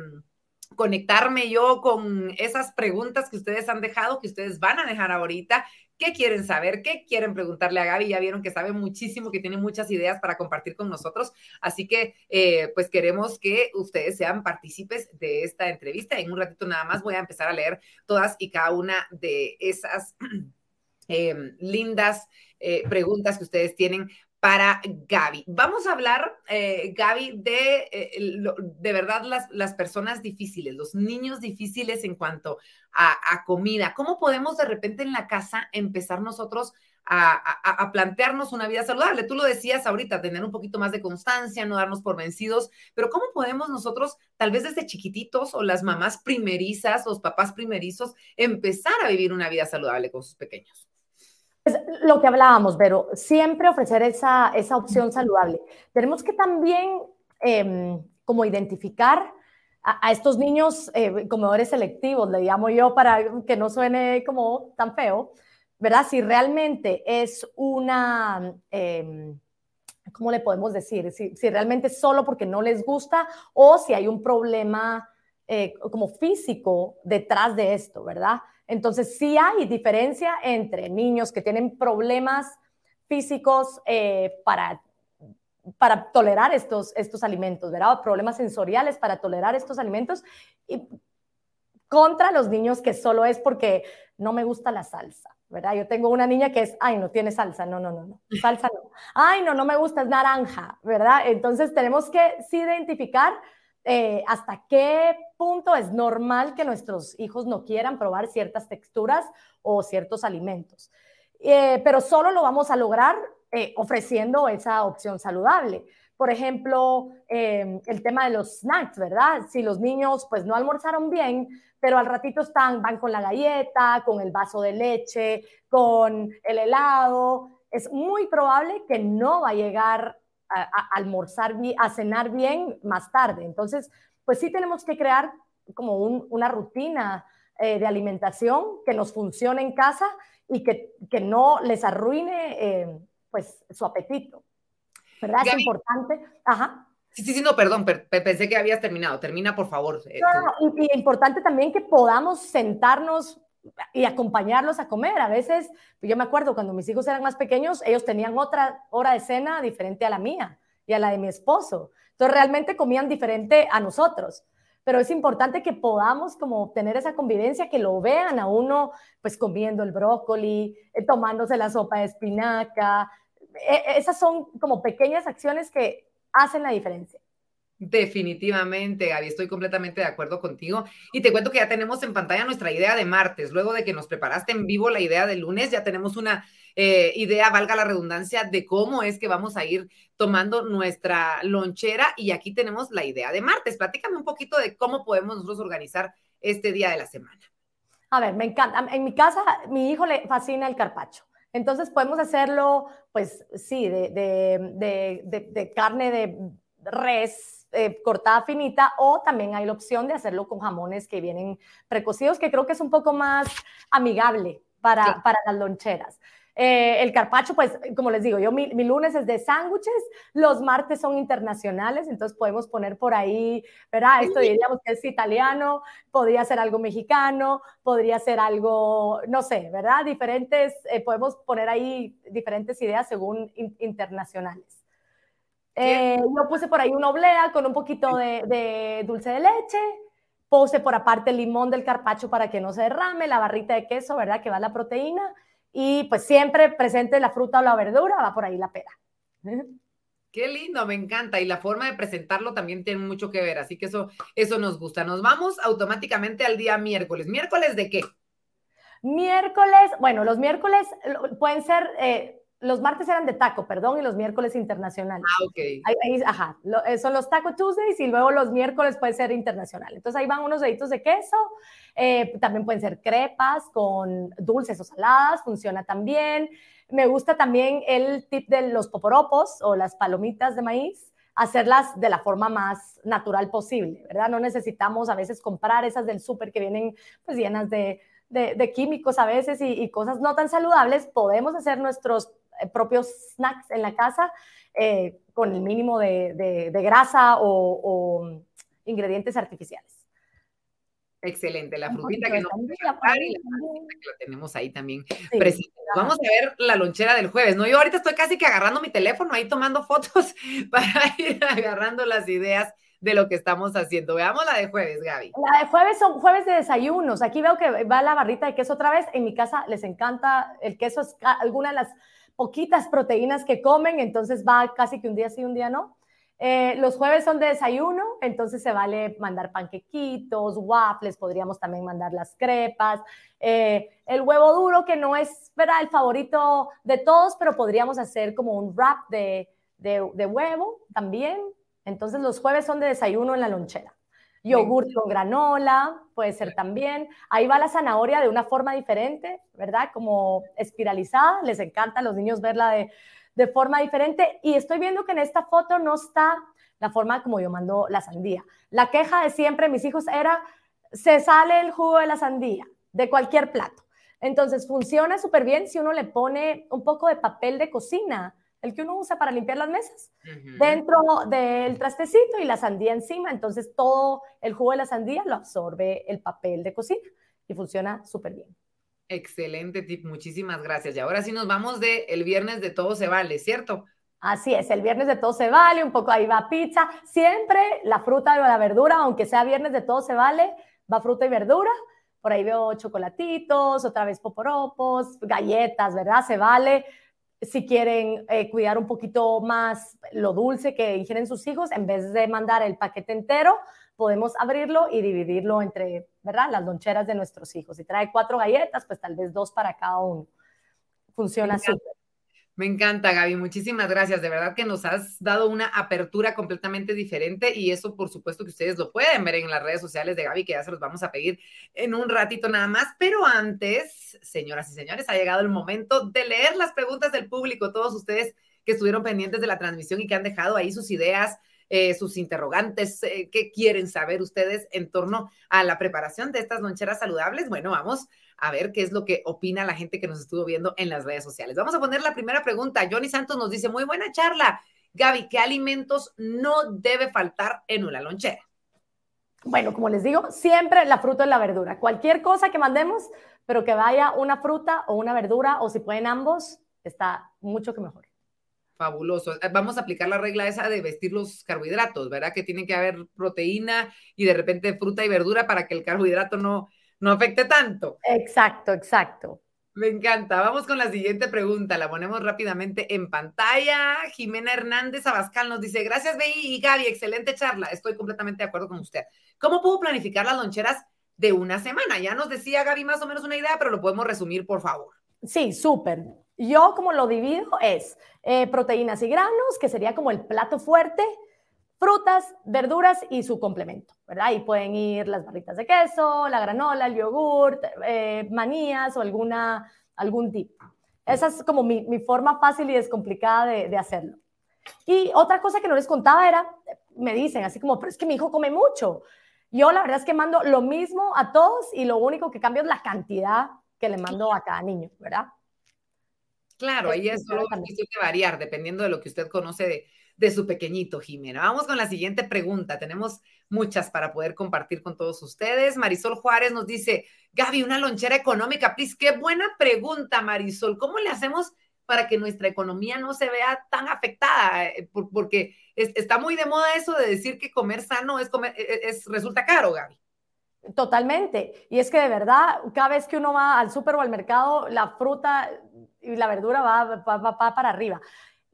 conectarme yo con esas preguntas que ustedes han dejado, que ustedes van a dejar ahorita. qué quieren saber, qué quieren preguntarle a Gaby. Ya vieron que sabe muchísimo, que tiene muchas ideas para compartir con nosotros. Así que, eh, pues queremos que ustedes sean partícipes de esta entrevista. En un ratito nada más voy a empezar a leer todas y cada una de esas em, lindas eh, preguntas que ustedes tienen para Gaby. Vamos a hablar, eh, Gaby, de, eh, de verdad las, las, personas difíciles, los niños difíciles en cuanto a, comida. ¿Cómo podemos de repente en la casa empezar nosotros a, a, plantearnos una vida saludable? Tú lo decías ahorita, tener un poquito más de constancia, no darnos por vencidos, pero ¿cómo podemos nosotros, tal vez desde chiquititos o las mamás primerizas, los papás primerizos, empezar a vivir una vida saludable con sus pequeños? Es lo que hablábamos, pero siempre ofrecer esa, esa opción saludable. Tenemos que también em, como identificar a, estos niños eh, comedores selectivos, le llamo yo para que no suene como tan feo, ¿verdad? Si realmente es una, eh, ¿cómo le podemos decir? Si, si, realmente es solo porque no les gusta o si hay un problema eh, como físico detrás de esto, ¿verdad? Entonces, sí hay diferencia entre niños que tienen problemas físicos eh, para, para tolerar estos, estos alimentos, ¿verdad? Problemas sensoriales para tolerar estos alimentos y contra los niños que solo es porque no me gusta la salsa, ¿verdad? Yo tengo una niña que es, ay, no tiene salsa, no, no, no, no, salsa no. Ay, no, no me gusta, es naranja, ¿verdad? Entonces tenemos que sí identificar eh, hasta qué punto es normal que nuestros hijos no quieran probar ciertas texturas o ciertos alimentos. Eh, pero solo lo vamos a lograr eh, ofreciendo esa opción saludable. Por ejemplo, el tema de los snacks, ¿verdad? Si los niños pues no almorzaron bien, pero al ratito están, van con la galleta, con el vaso de leche, con el helado, es muy probable que no va a llegar a, almorzar, a cenar bien más tarde. Entonces, pues sí tenemos que crear como una rutina eh, de alimentación que nos funcione en casa y que, que no les arruine eh, pues su apetito. ¿Verdad? es importante. Ajá. Sí, sí, sí, no, perdón, pensé que habías terminado. Termina, por favor. Eh, no, y, y, importante también que podamos sentarnos y acompañarlos a comer. A veces, yo me acuerdo cuando mis hijos eran más pequeños, ellos tenían otra hora de cena diferente a la mía y a la de mi esposo. Entonces realmente comían diferente a nosotros. Pero es importante que podamos como tener esa convivencia, que lo vean a uno pues comiendo el brócoli, eh, tomándose la sopa de espinaca. E, e, esas son como pequeñas acciones que hacen la diferencia. Definitivamente, Gaby, estoy completamente de acuerdo contigo. Y te cuento que ya tenemos en pantalla nuestra idea de martes. Luego de que nos preparaste en vivo la idea de lunes, ya tenemos una eh, idea, valga la redundancia, de cómo es que vamos a ir tomando nuestra lonchera. Y aquí tenemos la idea de martes. Platícame un poquito de cómo podemos nosotros organizar este día de la semana. A ver, me encanta. En mi casa, mi hijo le fascina el carpacho. Entonces podemos hacerlo, pues sí, de, de, de, de carne de res eh, cortada finita o también hay la opción de hacerlo con jamones que vienen precocidos, que creo que es un poco más amigable para, para las loncheras. Eh, el carpacho, pues, como les digo, yo mi, lunes es de sándwiches, los martes son internacionales, entonces podemos poner por ahí, ¿verdad? Esto diríamos que es italiano, podría ser algo mexicano, podría ser algo, no sé, ¿verdad? Diferentes, eh, podemos poner ahí diferentes ideas según internacionales. Eh, yo puse por ahí una oblea con un poquito de, dulce de leche. Puse por aparte el limón del carpacho para que no se derrame, la barrita de queso, ¿verdad? Que va la proteína. Y pues siempre presente la fruta o la verdura, va por ahí la pera. Qué lindo, me encanta. Y la forma de presentarlo también tiene mucho que ver. Así que eso, eso nos gusta. Nos vamos automáticamente al día miércoles. ¿Miércoles de qué? Miércoles, bueno, los miércoles pueden ser eh, los martes eran de taco, perdón, y los miércoles internacionales. Ah, ok. Ahí, ajá, eh, son los Taco Tuesdays y luego los miércoles puede ser internacional. Entonces ahí van unos deditos de queso, eh, también pueden ser crepas con dulces o saladas, funciona también. Me gusta también el tip de los poporopos o las palomitas de maíz, hacerlas de la forma más natural posible, ¿verdad? No necesitamos a veces comprar esas del súper que vienen pues llenas de, de, químicos a veces y, y, cosas no tan saludables, podemos hacer nuestros propios snacks en la casa eh, con el mínimo de, grasa o, ingredientes artificiales. Excelente, la frutita que no y la que tenemos ahí también presente. Vamos a ver la lonchera del jueves, ¿no? Yo ahorita estoy casi que agarrando mi teléfono ahí tomando fotos para ir agarrando las ideas de lo que estamos haciendo. Veamos la de jueves, Gaby. La de jueves son jueves de desayunos. Aquí veo que va la barrita de queso otra vez. En mi casa les encanta el queso, es alguna de las poquitas proteínas que comen, entonces va casi que un día sí, un día no. Eh, los jueves son de desayuno, entonces se vale mandar panquequitos, waffles, podríamos también mandar las crepas, eh, el huevo duro, que no es ¿verdad? el favorito de todos, pero podríamos hacer como un wrap de, de, huevo también. Entonces los jueves son de desayuno en la lonchera. Yogur con granola, puede ser también. Ahí va la zanahoria de una forma diferente, ¿verdad? Como espiralizada. Les encanta a los niños verla de, de forma diferente. Y estoy viendo que en esta foto no está la forma como yo mando la sandía. La queja de siempre mis hijos era, se sale el jugo de la sandía, de cualquier plato. Entonces funciona súper bien si uno le pone un poco de papel de cocina, el que uno usa para limpiar las mesas, dentro del trastecito y la sandía encima. Entonces todo el jugo de la sandía lo absorbe el papel de cocina y funciona súper bien. Excelente tip, muchísimas gracias. Y ahora sí nos vamos de el viernes de todo se vale, ¿cierto? Así es, el viernes de todo se vale, un poco ahí va pizza, siempre la fruta o la verdura, aunque sea viernes de todo se vale, va fruta y verdura. Por ahí veo chocolatitos, otra vez poporopos, galletas, ¿verdad? Se vale. Si quieren eh, cuidar un poquito más lo dulce que ingieren sus hijos, en vez de mandar el paquete entero, podemos abrirlo y dividirlo entre, ¿verdad? Las loncheras de nuestros hijos. Si trae cuatro galletas, pues tal vez dos para cada uno. Funciona súper. Me encanta, Gaby. Muchísimas gracias. De verdad que nos has dado una apertura completamente diferente y eso, por supuesto, que ustedes lo pueden ver en las redes sociales de Gaby, que ya se los vamos a pedir en un ratito nada más. Pero antes, señoras y señores, ha llegado el momento de leer las preguntas del público. Todos ustedes que estuvieron pendientes de la transmisión y que han dejado ahí sus ideas, eh, sus interrogantes, eh, qué quieren saber ustedes en torno a la preparación de estas loncheras saludables. Bueno, vamos a ver qué es lo que opina la gente que nos estuvo viendo en las redes sociales. Vamos a poner la primera pregunta. Johnny Santos nos dice, muy buena charla. Gaby, ¿qué alimentos no debe faltar en una lonchera? Bueno, como les digo, siempre la fruta y la verdura. Cualquier cosa que mandemos, pero que vaya una fruta o una verdura, o si pueden ambos, está mucho que mejor. Fabuloso. Eh, vamos a aplicar la regla esa de vestir los carbohidratos, ¿verdad? Que tiene que haber proteína y de repente fruta y verdura para que el carbohidrato no, no afecte tanto. Exacto, exacto. Me encanta. Vamos con la siguiente pregunta. La ponemos rápidamente en pantalla. Jimena Hernández Abascal nos dice, gracias, Bey y Gaby, excelente charla. Estoy completamente de acuerdo con usted. ¿Cómo puedo planificar las loncheras de una semana? Ya nos decía Gaby más o menos una idea, pero lo podemos resumir, por favor. Sí, súper. Yo como lo divido es eh, proteínas y granos, que sería como el plato fuerte, frutas, verduras y su complemento, ¿verdad? Ahí pueden ir las barritas de queso, la granola, el yogur, eh, manías o alguna, algún tipo. Esa es como mi, forma fácil y descomplicada de, de, hacerlo. Y otra cosa que no les contaba era, me dicen así como, pero es que mi hijo come mucho. Yo la verdad es que mando lo mismo a todos y lo único que cambio es la cantidad que le mando a cada niño, ¿verdad? Claro, ahí es solo cuestión de variar, dependiendo de lo que usted conoce de, su pequeñito, Jimena. Vamos con la siguiente pregunta. Tenemos muchas para poder compartir con todos ustedes. Marisol Juárez nos dice, Gaby, una lonchera económica, please. Qué buena pregunta, Marisol. ¿Cómo le hacemos para que nuestra economía no se vea tan afectada? Eh, porque está muy de moda eso de decir que comer sano es, comer, e, e, es resulta caro, Gaby. Totalmente. Y es que de verdad, cada vez que uno va al súper o al mercado, la fruta y la verdura va, para arriba.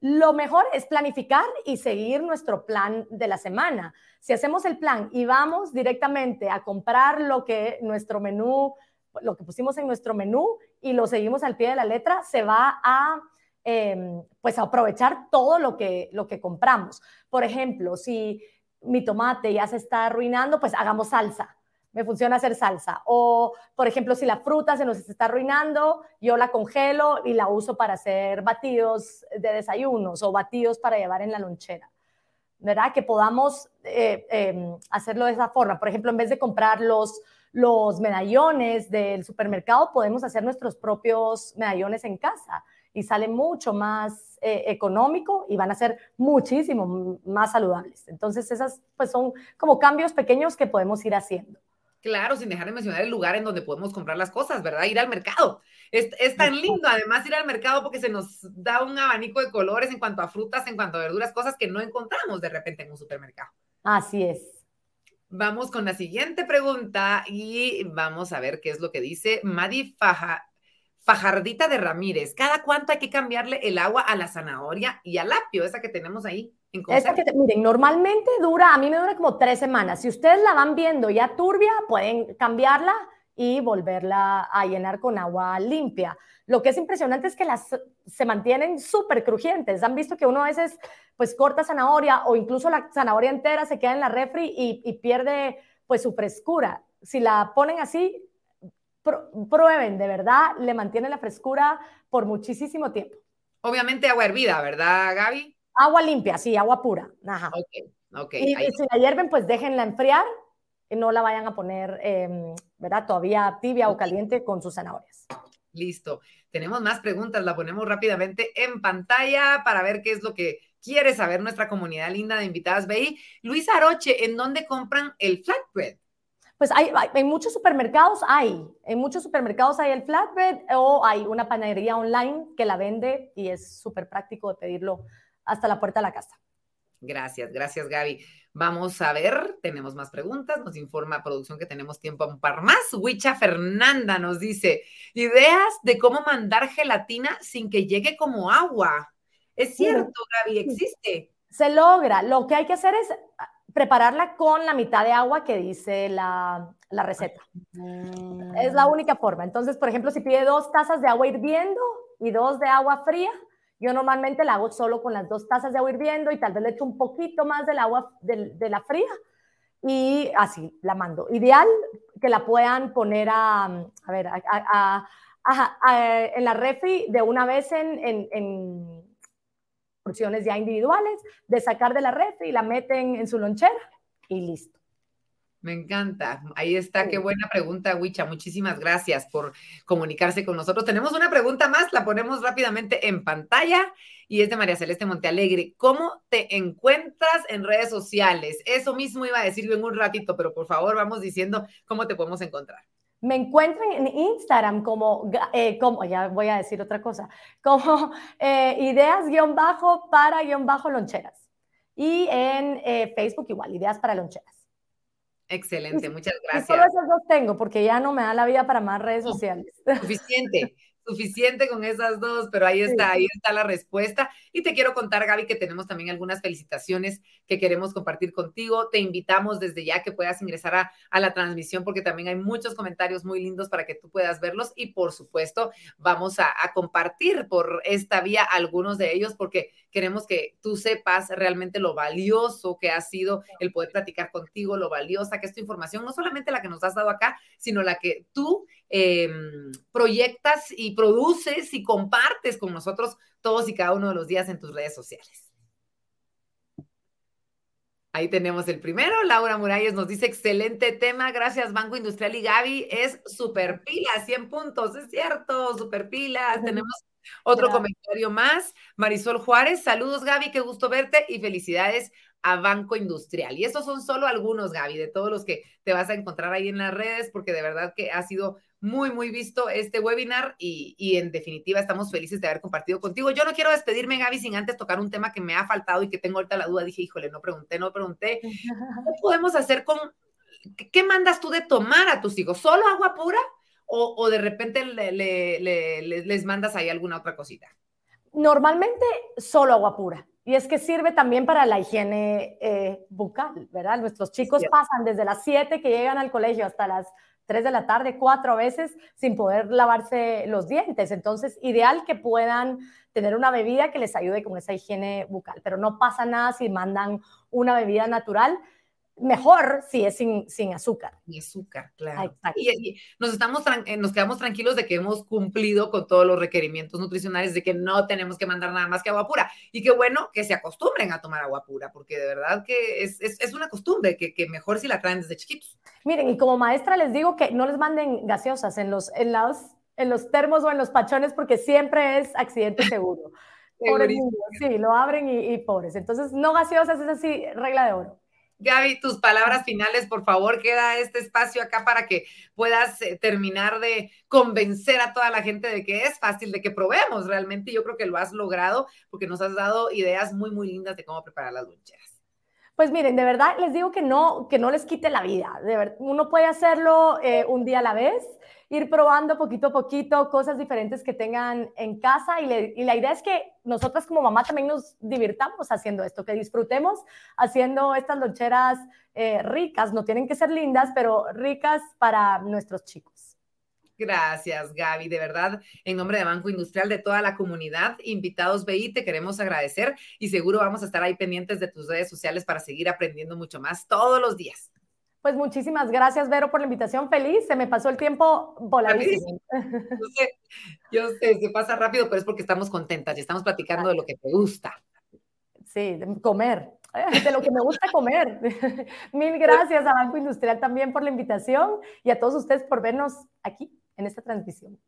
Lo mejor es planificar y seguir nuestro plan de la semana. Si hacemos el plan y vamos directamente a comprar lo que nuestro menú, lo que pusimos en nuestro menú y lo seguimos al pie de la letra, se va a em, pues aprovechar todo lo que, lo que compramos. Por ejemplo, si mi tomate ya se está arruinando, pues hagamos salsa me funciona hacer salsa. O, por ejemplo, si la fruta se nos está arruinando, yo la congelo y la uso para hacer batidos de desayunos o batidos para llevar en la lonchera. ¿Verdad? Que podamos eh, em, hacerlo de esa forma. Por ejemplo, en vez de comprar los, los medallones del supermercado, podemos hacer nuestros propios medallones en casa y sale mucho más eh, económico y van a ser muchísimo más saludables. Entonces, esas pues son como cambios pequeños que podemos ir haciendo. Claro, sin dejar de mencionar el lugar en donde podemos comprar las cosas, ¿verdad? Ir al mercado. Es, es, tan lindo, además, ir al mercado porque se nos da un abanico de colores en cuanto a frutas, en cuanto a verduras, cosas que no encontramos de repente en un supermercado. Así es. Vamos con la siguiente pregunta y vamos a ver qué es lo que dice Madi Faja, Fajardita de Ramírez. ¿Cada cuánto hay que cambiarle el agua a la zanahoria y al apio, esa que tenemos ahí? Esa que, miren, normalmente dura, a mí me dura como tres semanas. Si ustedes la van viendo ya turbia, pueden cambiarla y volverla a llenar con agua limpia. Lo que es impresionante es que las se mantienen súper crujientes. Han visto que uno a veces pues corta zanahoria o incluso la zanahoria entera se queda en la refri y, pierde pues su frescura. Si la ponen así, prueben, de verdad, le mantiene la frescura por muchísimo tiempo. Obviamente agua hervida, ¿verdad, Gaby? Agua limpia, sí, agua pura. Ajá. Ok, ok. Y, si la hierven, pues déjenla enfriar y no la vayan a poner, em, ¿verdad? Todavía tibia o caliente con sus zanahorias. Listo. Tenemos más preguntas, la ponemos rápidamente en pantalla para ver qué es lo que quiere saber nuestra comunidad linda de invitadas. Veí, Luis Aroche, ¿en dónde compran el flatbread? Pues hay, en muchos supermercados hay, en muchos supermercados hay el flatbread o hay una panadería online que la vende y es súper práctico de pedirlo hasta la puerta de la casa. Gracias, gracias Gaby. Vamos a ver, tenemos más preguntas, nos informa producción que tenemos tiempo a un par más. Huicha Fernanda nos dice, ideas de cómo mandar gelatina sin que llegue como agua. Es cierto, Gaby, existe. Se logra. Lo que hay que hacer es ah, prepararla con la mitad de agua que dice la, la receta. Es la única forma. Entonces, por ejemplo, si pide dos tazas de agua hirviendo y dos de agua fría, yo normalmente la hago solo con las dos tazas de agua hirviendo y tal vez le echo un poquito más del agua de, la fría y así la mando. Ideal que la puedan poner a, a ver, a, en la refri de una vez en, en, en, porciones ya individuales, de sacar de la refri, la meten en su lonchera y listo. Me encanta. Ahí está. Qué buena pregunta, Wicha. Muchísimas gracias por comunicarse con nosotros. Tenemos una pregunta más, la ponemos rápidamente en pantalla y es de María Celeste Montealegre. ¿Cómo te encuentras en redes sociales? Eso mismo iba a decir en un ratito, pero por favor vamos diciendo cómo te podemos encontrar. Me encuentran en Instagram como, eh, como ya voy a decir otra cosa, como eh, ideas-para-loncheras. Y en eh, Facebook igual, ideas para loncheras. Excelente, muchas gracias. Y solo esos dos tengo, porque ya no me da la vida para más redes sociales. Suficiente suficiente con esas dos, pero ahí está, ahí está la respuesta. Y te quiero contar, Gaby, que tenemos también algunas felicitaciones que queremos compartir contigo. Te invitamos desde ya que puedas ingresar a, a la transmisión porque también hay muchos comentarios muy lindos para que tú puedas verlos y por supuesto vamos a, a compartir por esta vía algunos de ellos porque queremos que tú sepas realmente lo valioso que ha sido el poder platicar contigo, lo valiosa que es tu información, no solamente la que nos has dado acá, sino la que tú Em, proyectas y produces y compartes con nosotros todos y cada uno de los días en tus redes sociales. Ahí tenemos el primero. Laura Muralles nos dice, excelente tema. Gracias, Banco Industrial y Gaby. Es super pila, 100 puntos. Es cierto, super pilas. Tenemos otro comentario más. Marisol Juárez, saludos, Gaby. Qué gusto verte y felicidades a Banco Industrial. Y estos son solo algunos, Gaby, de todos los que te vas a encontrar ahí en las redes, porque de verdad que ha sido muy, muy visto este webinar y, en definitiva estamos felices de haber compartido contigo. Yo no quiero despedirme, Gaby, sin antes tocar un tema que me ha faltado y que tengo ahorita la duda. Dije, híjole, no pregunté, no pregunté. ¿Qué podemos hacer con, qué mandas tú de tomar a tus hijos? ¿Solo agua pura o, de repente les mandas ahí alguna otra cosita? Normalmente solo agua pura. Y es que sirve también para la higiene eh, bucal, ¿verdad? Nuestros chicos pasan desde las 7 que llegan al colegio hasta las 3 de la tarde, cuatro veces sin poder lavarse los dientes. Entonces, ideal que puedan tener una bebida que les ayude con esa higiene bucal, pero no pasa nada si mandan una bebida natural mejor si es sin, sin azúcar. Sin azúcar, claro. Y, nos, estamos eh, nos quedamos tranquilos de que hemos cumplido con todos los requerimientos nutricionales, de que no tenemos que mandar nada más que agua pura. Y qué bueno que se acostumbren a tomar agua pura, porque de verdad que es, es, es una costumbre, que, que, mejor si la traen desde chiquitos. Miren, y como maestra les digo que no les manden gaseosas en los, en los, en los termos o en los pachones, porque siempre es accidente seguro. Pobres sí, lo abren y, y pobres. Entonces, no gaseosas es así, regla de oro. Gaby, tus palabras finales, por favor, queda este espacio acá para que puedas eh, terminar de convencer a toda la gente de que es fácil, de que probemos realmente. Yo creo que lo has logrado porque nos has dado ideas muy, muy lindas de cómo preparar las loncheras. Pues miren, de verdad les digo que no, que no les quite la vida. De verdad, uno puede hacerlo eh, un día a la vez, ir probando poquito a poquito cosas diferentes que tengan en casa y, la idea es que nosotras como mamá también nos divirtamos haciendo esto, que disfrutemos haciendo estas loncheras eh, ricas, no tienen que ser lindas, pero ricas para nuestros chicos. Gracias, Gaby. De verdad, en nombre de Banco Industrial, de toda la comunidad, invitados BI, te queremos agradecer y seguro vamos a estar ahí pendientes de tus redes sociales para seguir aprendiendo mucho más todos los días. Pues muchísimas gracias, Vero, por la invitación. Feliz, se me pasó el tiempo voladísimo. Yo sé, yo sé, se pasa rápido, pero es porque estamos contentas y estamos platicando de lo que te gusta. Sí, de comer, de lo que me gusta comer. Mil gracias a Banco Industrial también por la invitación y a todos ustedes por vernos aquí en esta transmisión.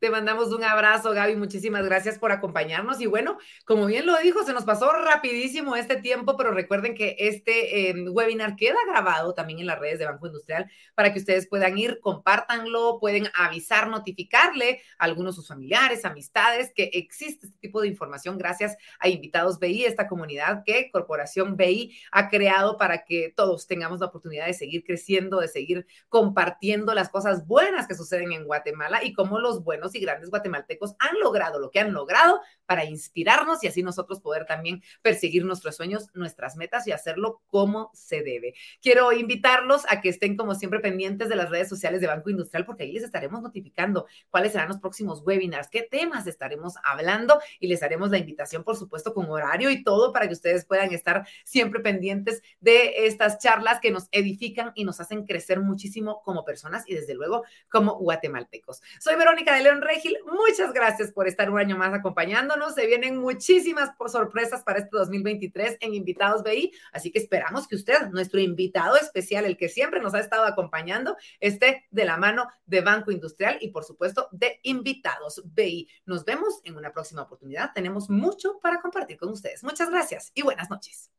Te mandamos un abrazo, Gaby. Muchísimas gracias por acompañarnos. Y bueno, como bien lo dijo, se nos pasó rapidísimo este tiempo, pero recuerden que este em, webinar queda grabado también en las redes de Banco Industrial para que ustedes puedan ir, compártanlo, pueden avisar, notificarle a algunos de sus familiares, amistades, que existe este tipo de información gracias a Invitados BI, esta comunidad que Corporación BI ha creado para que todos tengamos la oportunidad de seguir creciendo, de seguir compartiendo las cosas buenas que suceden en Guatemala y cómo los buenos y grandes guatemaltecos han logrado lo que han logrado para inspirarnos y así nosotros poder también perseguir nuestros sueños, nuestras metas y hacerlo como se debe. Quiero invitarlos a que estén como siempre pendientes de las redes sociales de Banco Industrial porque ahí les estaremos notificando cuáles serán los próximos webinars, qué temas estaremos hablando y les haremos la invitación, por supuesto, con horario y todo para que ustedes puedan estar siempre pendientes de estas charlas que nos edifican y nos hacen crecer muchísimo como personas y desde luego como guatemaltecos. Soy Verónica de León Regil, muchas gracias por estar un año más acompañándonos. Se vienen muchísimas sorpresas para este 2023 en Invitados BI, así que esperamos que usted, nuestro invitado especial, el que siempre nos ha estado acompañando, esté de la mano de Banco Industrial y por supuesto de Invitados BI. Nos vemos en una próxima oportunidad. Tenemos mucho para compartir con ustedes. Muchas gracias y buenas noches.